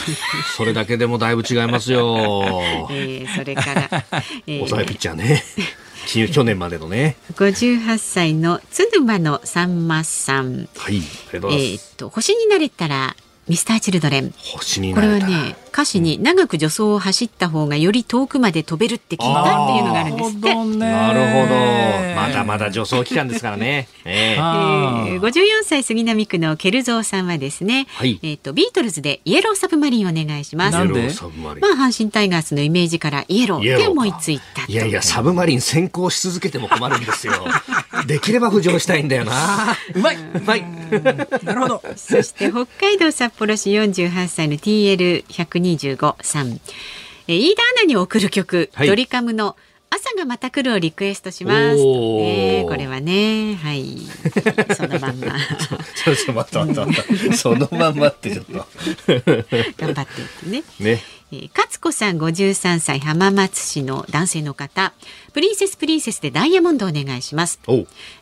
それだけでもだいぶ違いますよ。えーそれから、えー抑えピッチャーね。き 去年までのね。58歳の津沼のさんまさんはい、ありがとうございます。えーっと星になれたらミスターチルドレン星にこれは。ね歌詞に長く助走を走った方がより遠くまで飛べるって聞いたっていうのがあるんですって。なるほど。まだまだ助走期間ですからね。えーえー、54歳杉並区のケルゾーさんはですね、はいえっ、とビートルズでイエローサブマリンお願いします。なんでイエローサブマリンまあ阪神タイガースのイメージからイエローって思いついたと。いやいや、サブマリン先行し続けても困るんですよ。できれば浮上したいんだよな。うまい。うまい。なるほど。そして北海道札幌市48歳の TL125 さん。えー飯田アナに送る曲、はいドリカムの朝がまた来るをリクエストします。おーねこれはね、はい。そのまんま ちょっと。そのまんまってちょっと。頑張っていってね。ね。えー勝子さん53歳浜松市の男性の方プリンセスプリンセスでダイヤモンドお願いします。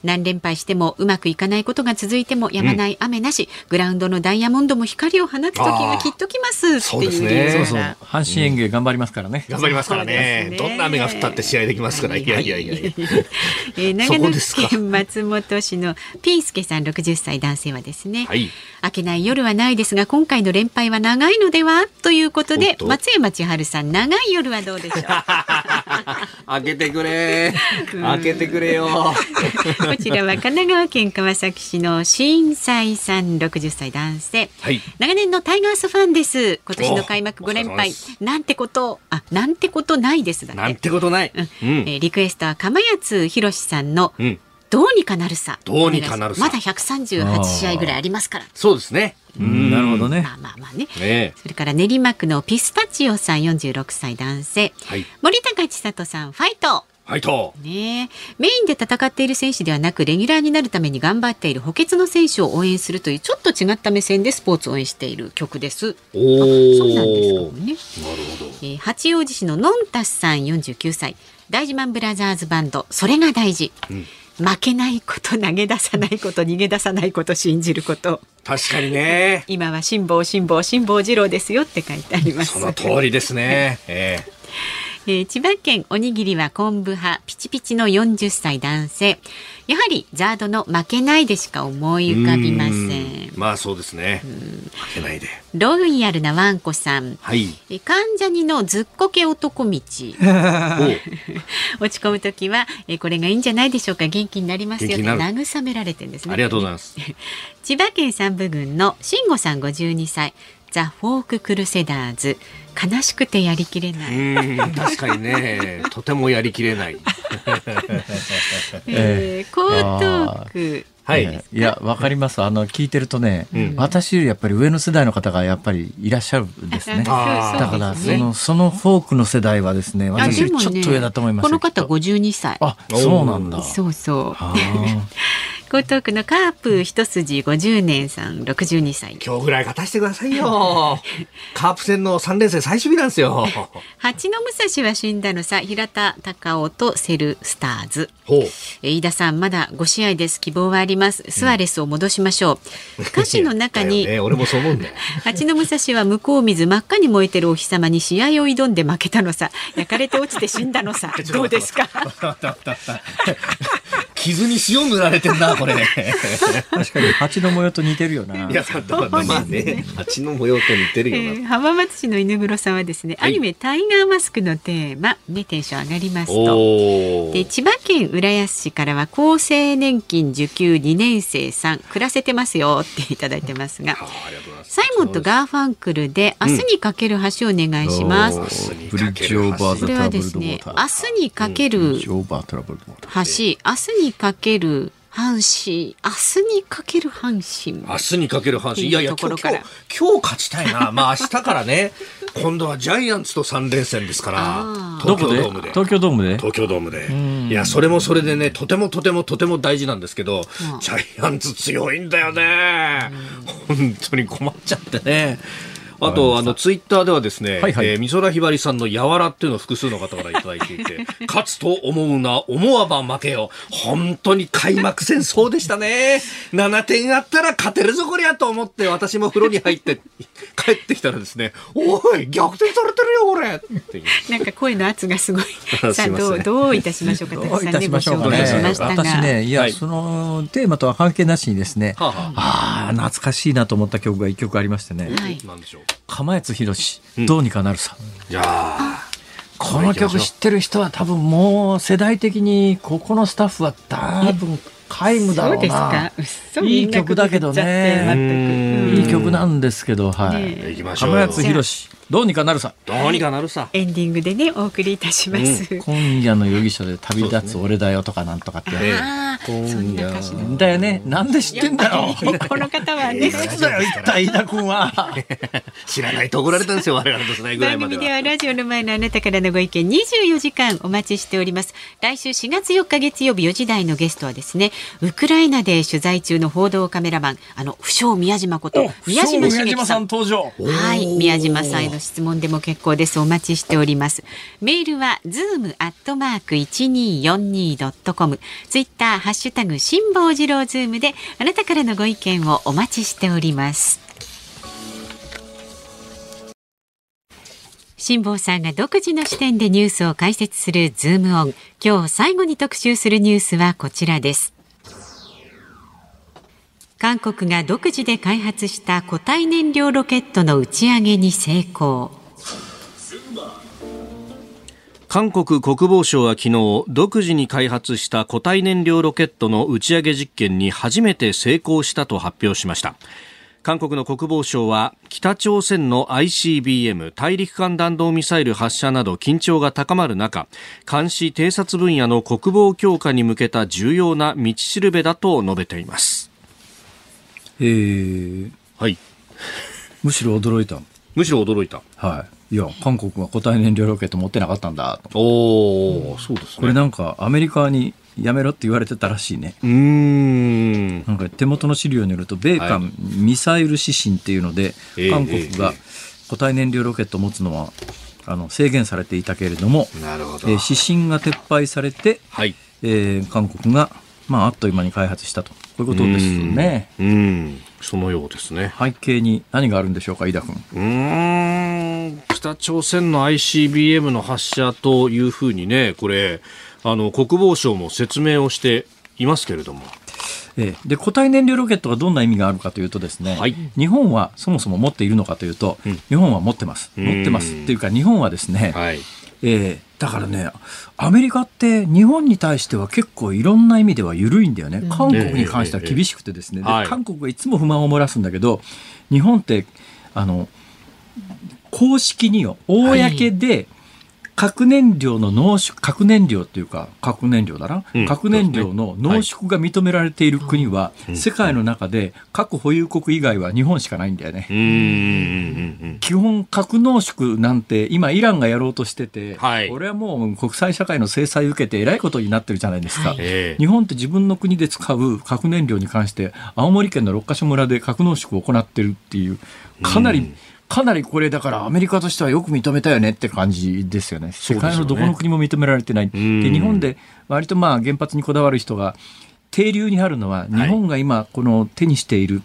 何連敗してもうまくいかないことが続いてもやまない雨なし、グラウンドのダイヤモンドも光を放つ時がきっと来ます。ってそうですね。そうそう。阪神園芸頑張りますからね。頑張りますからね。すね。どんな雨が降ったって試合できますから。い。やいやいやいや。えー長野県松本市のピースケさん60歳男性はですね、はい。明けない夜はないですが今回の連敗は長いのでは？ということで松山千春さん長い夜はどうでしょう？開けてくれ。開けてくれよ。こちらは神奈川県川崎市の震災さん60歳男性。はい。長年のタイガースファンです。今年の開幕5連敗。なんてこと、あ、なんてことないですだね。なんてことない。うんうんえーリクエストは釜谷博さんのうん。どうにかなるさ。どうにかなるさまだ138試合ぐらいありますから。そうですね。うんなるほどねま。あまあまあね。ねそれから練馬区のピスタチオさん46歳男性。はい。森高千里さんファイト。はいと。ねえメインで戦っている選手ではなくレギュラーになるために頑張っている補欠の選手を応援するというちょっと違った目線でスポーツを応援している曲です。おそうなんですかもね。なるほど。えー八王子市ののんたしさん49歳大事マンブラザーズバンドそれが大事、負けないこと投げ出さないこと逃げ出さないこと信じること確かにね。今は辛抱辛抱辛抱二郎ですよって書いてありますその通りですね。ええ。えー千葉県おにぎりは昆布派ピチピチの40歳男性。やはりザードの負けないでしか思い浮かびませうん。ん。まあそうですね。負けないで。ロイヤルなワンコさん。はい。えー関ジャニのずっこけ男道。お。落ち込む時は、えーこれがいいんじゃないでしょうか。元気になりますよって慰められてるんですね。ありがとうございます。千葉県三部郡の慎吾さん52歳。ザ・フォーク・クルセダーズ悲しくてやりきれない、うん、確かにね、とてもやりきれない。えー江東区。はい。えーいや、わかります。あの、聞いてるとね、ん。私よりやっぱり上の世代の方がやっぱりいらっしゃるんですね。だから、そうですね。その、そのフォークの世代はですね、あ私よりちょっと上だと思います。よこの方きっと52歳。あ、そうなんだ。そうそう。あ 江東区のカープ一筋50年さん62歳。今日ぐらい勝たせてくださいよ。カープ戦の3連戦最終日なんですよ。八の武蔵は死んだのさ平田隆夫とセルスターズ。飯田さんまだ5試合です。希望はあります。スアレスを戻しましょう、歌詞の中に ね、俺もそう思うんだよ。八の武蔵は向こう水真っ赤に燃えてるお日様に試合を挑んで負けたのさ。焼かれて落ちて死んだのさ。どうですか？傷に塩塗られてんな、これ。い確かに蜂の模様と似てるよな。や、だからまあね、蜂の模様と似てるえよな。ー浜松市の犬黒さんはですね、はいアニメタイガーマスクのテーマねテンション上がりますとで千葉県浦安市からは厚生年金受給2年生さん暮らせてますよっていただいてますがあーありがとうございます。サイモンとガーファンクルで明日にかける橋お願いします、 Bridge over the これはトラブルですね。明日にかける。橋明日にかける阪神明日にかける阪神明日にかける阪神。いやいや、今日、今日今日勝ちたいな。まあ明日からね、今度はジャイアンツと3連戦ですからあ、どこで東京ドームで。東京ドームで？東京ドームで。いや、それもそれでね、とてもとてもとても大事なんですけど、うんジャイアンツ強いんだよね。本当に困っちゃってね。あと、あの、ツイッターではですね、はいはい。えー美空ひばりさんのやわらっていうのを複数の方からいただいていて、勝つと思うな、思わば負けよ。本当に開幕戦そうでしたね。7点あったら勝てるぞ、こりゃと思って、私も風呂に入って、帰ってきたらですね、おい、逆転されてるよ、これ。ってなんか声の圧がすごい。さあどうどういたしましょうかたしましょうか。たくねさんねご紹介しましたが私ね、いや、はい。そのテーマとは関係なしにですね、はあはあ。あ、懐かしいなと思った曲が一曲ありましてね、はい。なんでしょう？釜谷宏、うんどうにかなるさ。いやーこの曲知ってる人は多分もう世代的にここのスタッフは多分皆無だろうそうですかな。嘘いい曲だけどねいい曲なんですけど、はい。ね行きましょうよ。釜谷宏、どうにかなるさ。どうにかなるさ。エンディングでね、お送りいたします。今夜の容疑者で旅立つ俺だよとかなんとかってやる。ああ、そんな歌詞 の。だよね。なんで知ってんだよ。この方はね。なんだよ、一体飯田君は。知らないと怒られたんですよ、我々の世代ぐらい番までは。組ではラジオの前のあなたからのご意見24時間お待ちしております来週4月4日月曜日4時台のゲストはですねウクライナで取材中の報道カメラマンあの不肖宮嶋こと宮嶋さん宮嶋さん登場。はい、宮嶋さんへの質問でも結構です。お待ちしております。メールはズームアットマーク一二四二ドットコム。ツイッターハッシュタグ辛坊治郎ズームであなたからのご意見をお待ちしております。辛坊さんが独自の視点でニュースを解説するズームオン。今日最後に特集するニュースはこちらです。韓国が独自で開発した固体燃料ロケットの打ち上げに成功。韓国国防省は昨日独自に開発した固体燃料ロケットの打ち上げ実験に初めて成功したと発表しました韓国の国防省は北朝鮮の ICBM 大陸間弾道ミサイル発射など緊張が高まる中監視偵察分野の国防強化に向けた重要な道しるべだと述べていますえー、はい。むしろ驚いた。むしろ驚いた。はい。いや、韓国は固体燃料ロケット持ってなかったんだ。と。おおそうですこれなんかアメリカにやめろって言われてたらしいね。うーん。なんか手元の資料によると、米は韓ミサイル指針っていうので、ええ韓国が固体燃料ロケットを持つのは、あの制限されていたけれども、なるほど。えー指針が撤廃されて、はい。えー韓国が、まあ、あっという間に開発したと。こういうことですね。うん。うん。そのようですね。背景に何があるんでしょうか、飯田君。うーん。北朝鮮の ICBM の発射というふうにねこれあの国防省も説明をしていますけれども。ええ。で固体燃料ロケットがどんな意味があるかというとですね、はい。日本はそもそも持っているのかというと、うん。日本は持ってます。うん持ってます。っていうか日本はですね、はい。ええだからねアメリカって日本に対しては結構いろんな意味では緩いんだよね、韓国に関しては厳しくてですね、えええ韓国はいつも不満を漏らすんだけど日本ってあの公式によ公で核燃料の濃縮核燃料っていうか核燃料だな、うん核燃料の濃縮が認められている国は、世界の中で核保有国以外は日本しかないんだよね。基本核濃縮なんて今イランがやろうとしてて、はい。これはもう国際社会の制裁を受けてえらいことになってるじゃないですか。はい。ええ。日本って自分の国で使う核燃料に関して青森県の六ヶ所村で核濃縮を行ってるっていうかなり、うんかなりこれだからアメリカとしてはよく認めたよねって感じですよね。世界のどこの国も認められてない。んで日本で割とまあ原発にこだわる人が定流にあるのは日本が今この手にしている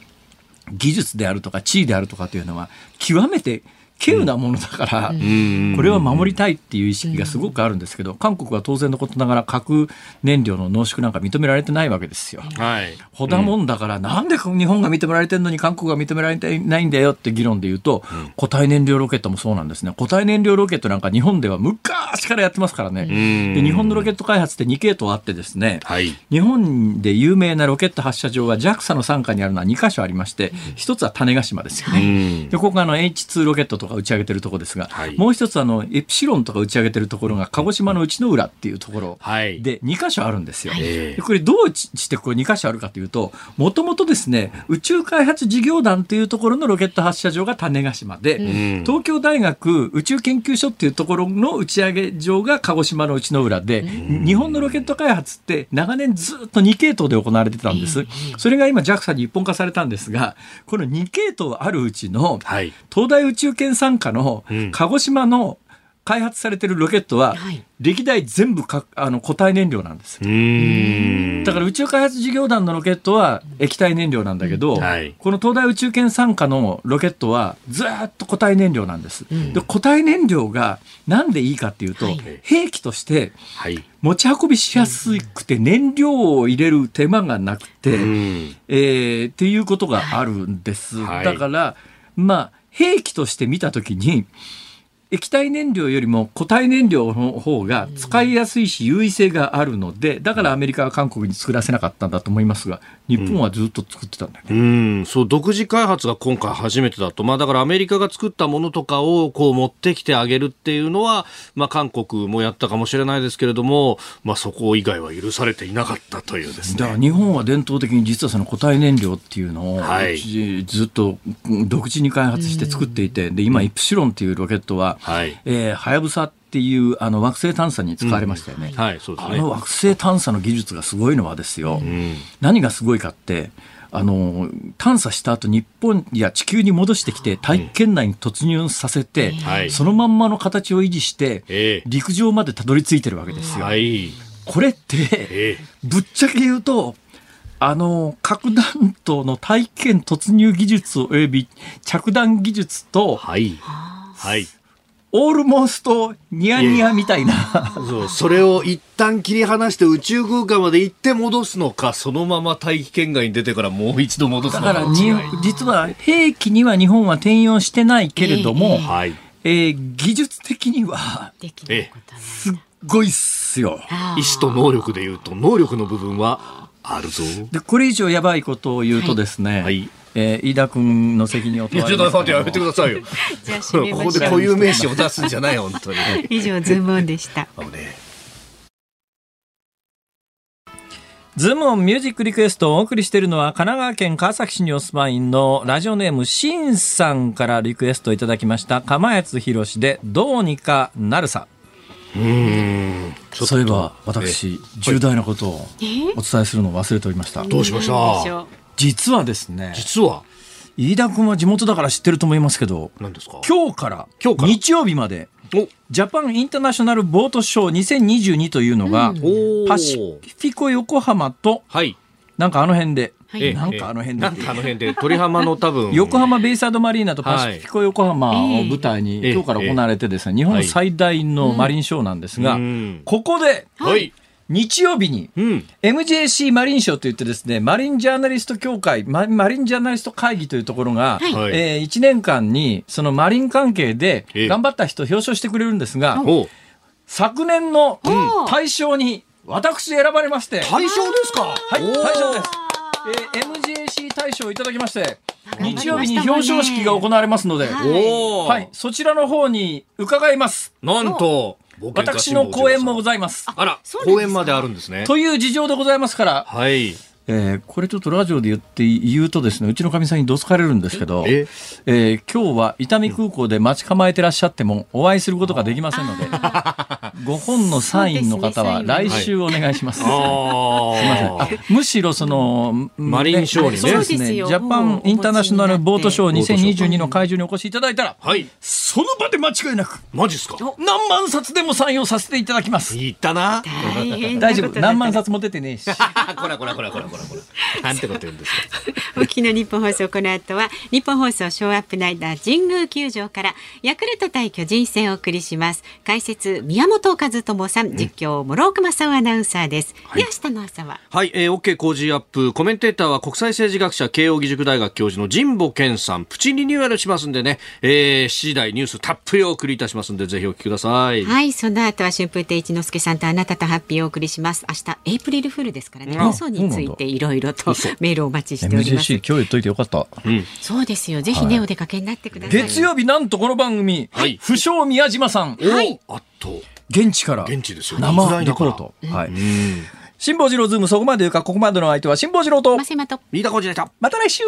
技術であるとか地位であるとかというのは極めて稀有なものだから、うん。これは守りたいっていう意識がすごくあるんですけど、韓国は当然のことながら核燃料の濃縮なんか認められてないわけですよ。はい。ほだもんだから、なんで日本が認められてるのに韓国が認められてないんだよって議論で言うと、固体燃料ロケットもそうなんですね。固体燃料ロケットなんか日本では昔からやってますからね。ん。で日本のロケット開発って2系統あってですね、はい。日本で有名なロケット発射場は JAXA の傘下にあるのは2カ所ありまして、一つは種子島ですよね。うん。で、ここがあの H2 ロケットとか打ち上げてるところですが、はいもう一つあのエプシロンとか打ち上げてるところが鹿児島の内之浦っていうところで2カ所あるんですよ。ええでこれどうしてこれ2カ所あるかというと、もともとですね、宇宙開発事業団というところのロケット発射場が種子島で、うん東京大学宇宙研究所っていうところの打ち上げ場が鹿児島の内之浦で、日本のロケット開発って長年ずっと2系統で行われてたんです。それが今 JAXA に一本化されたんですが、この2系統あるうちの、東大宇宙研参加のうん。鹿児島の開発されてるロケットは、はい。歴代全部かあの固体燃料なんです。だから宇宙開発事業団のロケットは液体燃料なんだけど、はい。この東大宇宙研参加のロケットはずーっと固体燃料なんです。で固体燃料がなんでいいかっていうと、はい。兵器としてはい。持ち運びしやすくて燃料を入れる手間がなくて、うん。えーっていうことがあるんです。はい。だから、まあ、兵器として見たときに、液体燃料よりも固体燃料の方が使いやすいし優位性があるので、だからアメリカは韓国に作らせなかったんだと思いますが、日本はずっと作ってたんだよね。うん、そう、独自開発が今回初めてだと。まあだからアメリカが作ったものとかをこう持ってきてあげるっていうのは、まあ韓国もやったかもしれないですけれども、まあそこ以外は許されていなかったというですね。だから日本は伝統的に実はその固体燃料っていうのを、はいじずっとうん独自に開発して作っていて、で今イプシロンっていうロケットは、はいえーはやぶさっていうあの惑星探査に使われましたよね。はい、そうですね。あの惑星探査の技術がすごいのはですよ、うん。何がすごいかって、あの探査した後日本や地球に戻してきて大気圏内に突入させて、はいそのまんまの形を維持して、ええ陸上までたどり着いてるわけですよ。はい。これって、ええぶっちゃけ言うと、あの、核弾頭の大気圏突入技術および着弾技術と、はい。はい。オールモーストニヤニヤみたいな、そう、それを一旦切り離して宇宙空間まで行って戻すのか、そのまま大気圏外に出てからもう一度戻すのか。だからに実は兵器には日本は転用してないけれども、はい。えー技術的にはできないことなんだすっごいっすよ。意志と能力で言うと、能力の部分はあるぞ。で、これ以上やばいことを言うとですね、はいえー飯田君の責任を問われますけど。やめてくださいよ。ここで固有名詞を出すんじゃない、本当に。以上ズームオンでした。あのねズームオンミュージックリクエストをお送りしているのは神奈川県川崎市にお住まいのラジオネームしんさんからリクエストいただきました。釜谷博士でどうにかなるさ。うーん。ちょっと。そういえば私重大なことをお伝えするのを忘れておりました。どうしました？実はですね実は、飯田君は地元だから知ってると思いますけど何ですか？今日から今日から？日曜日までお！ジャパンインターナショナルボートショー2022というのが、おー。パシフィコ横浜とはい。なんかあの辺で、はい。ええなんかあの辺で。なんかあの辺で、鳥浜の多分。横浜ベイサイドマリーナとパシフィコ横浜を舞台にええ。今日から行われてですね、日本最大のマリンショーなんですが、うん。ここではい。日曜日にうん。MJC マリンショーといってですね、マリンジャーナリスト協会、ママリンジャーナリスト会議というところが、はい。はい。え1年間にそのマリン関係でええ。頑張った人を表彰してくれるんですが、お昨年のうん。大賞に私選ばれまして、大賞ですか？はい、大賞です。えー MJC 大賞をいただきまして、日曜日に表彰式が行われますので、はい。はい、そちらの方に伺います。なんと、私の講演もございます。あらそうなんですか講演まであるんですね。という事情でございますから、はい。えーこれちょっとラジオで言って言うとですね、うちのかみさんにどつかれるんですけど、え？えー今日は伊丹空港で待ち構えてらっしゃってもお会いすることができませんので、ご本のサインの方は来週お願いします。ああ。むしろそのマリンショーにねそうですねジャパンインターナショナルボートショーボートショー2022の会場にお越しいただいたら、はい。その場で間違いなくマジっすか？何万冊でもサインをさせていただきます。言ったな。大丈夫。何万冊も出てねえし。こらこらこらこらこらこら。なんてこと言うんですか？お聞きの日本放送この後は日本放送ショーアップナイター神宮球場からヤクルト対巨人戦をお送りします解説宮本和智さん実況諸岡正夫アナウンサーです、で明日の朝ははい、えー、OK 工事アップ。コメンテーターは国際政治学者、慶應義塾大学教授の神保健さん。プチリニューアルしますんでね、えー、7時台ニュースたっぷりお送りいたしますんで、ぜひお聞きください。はいその後は春風亭一之輔さんとあなたとハッピーをお送りします明日エイプリルフールですからねあ放送についていろいろとメールをお待ちしております MJC 今日言っといてよかった。うん。そうですよぜひね、お出かけになってください月曜日なんとこの番組、はい不詳宮島さん、おあっと。現地から現地ですよ生リポート。はい。うん。辛坊治郎ズームそこまで言うか、ここまでの相手は辛坊治郎と、マセマと飯田浩二でした。また来週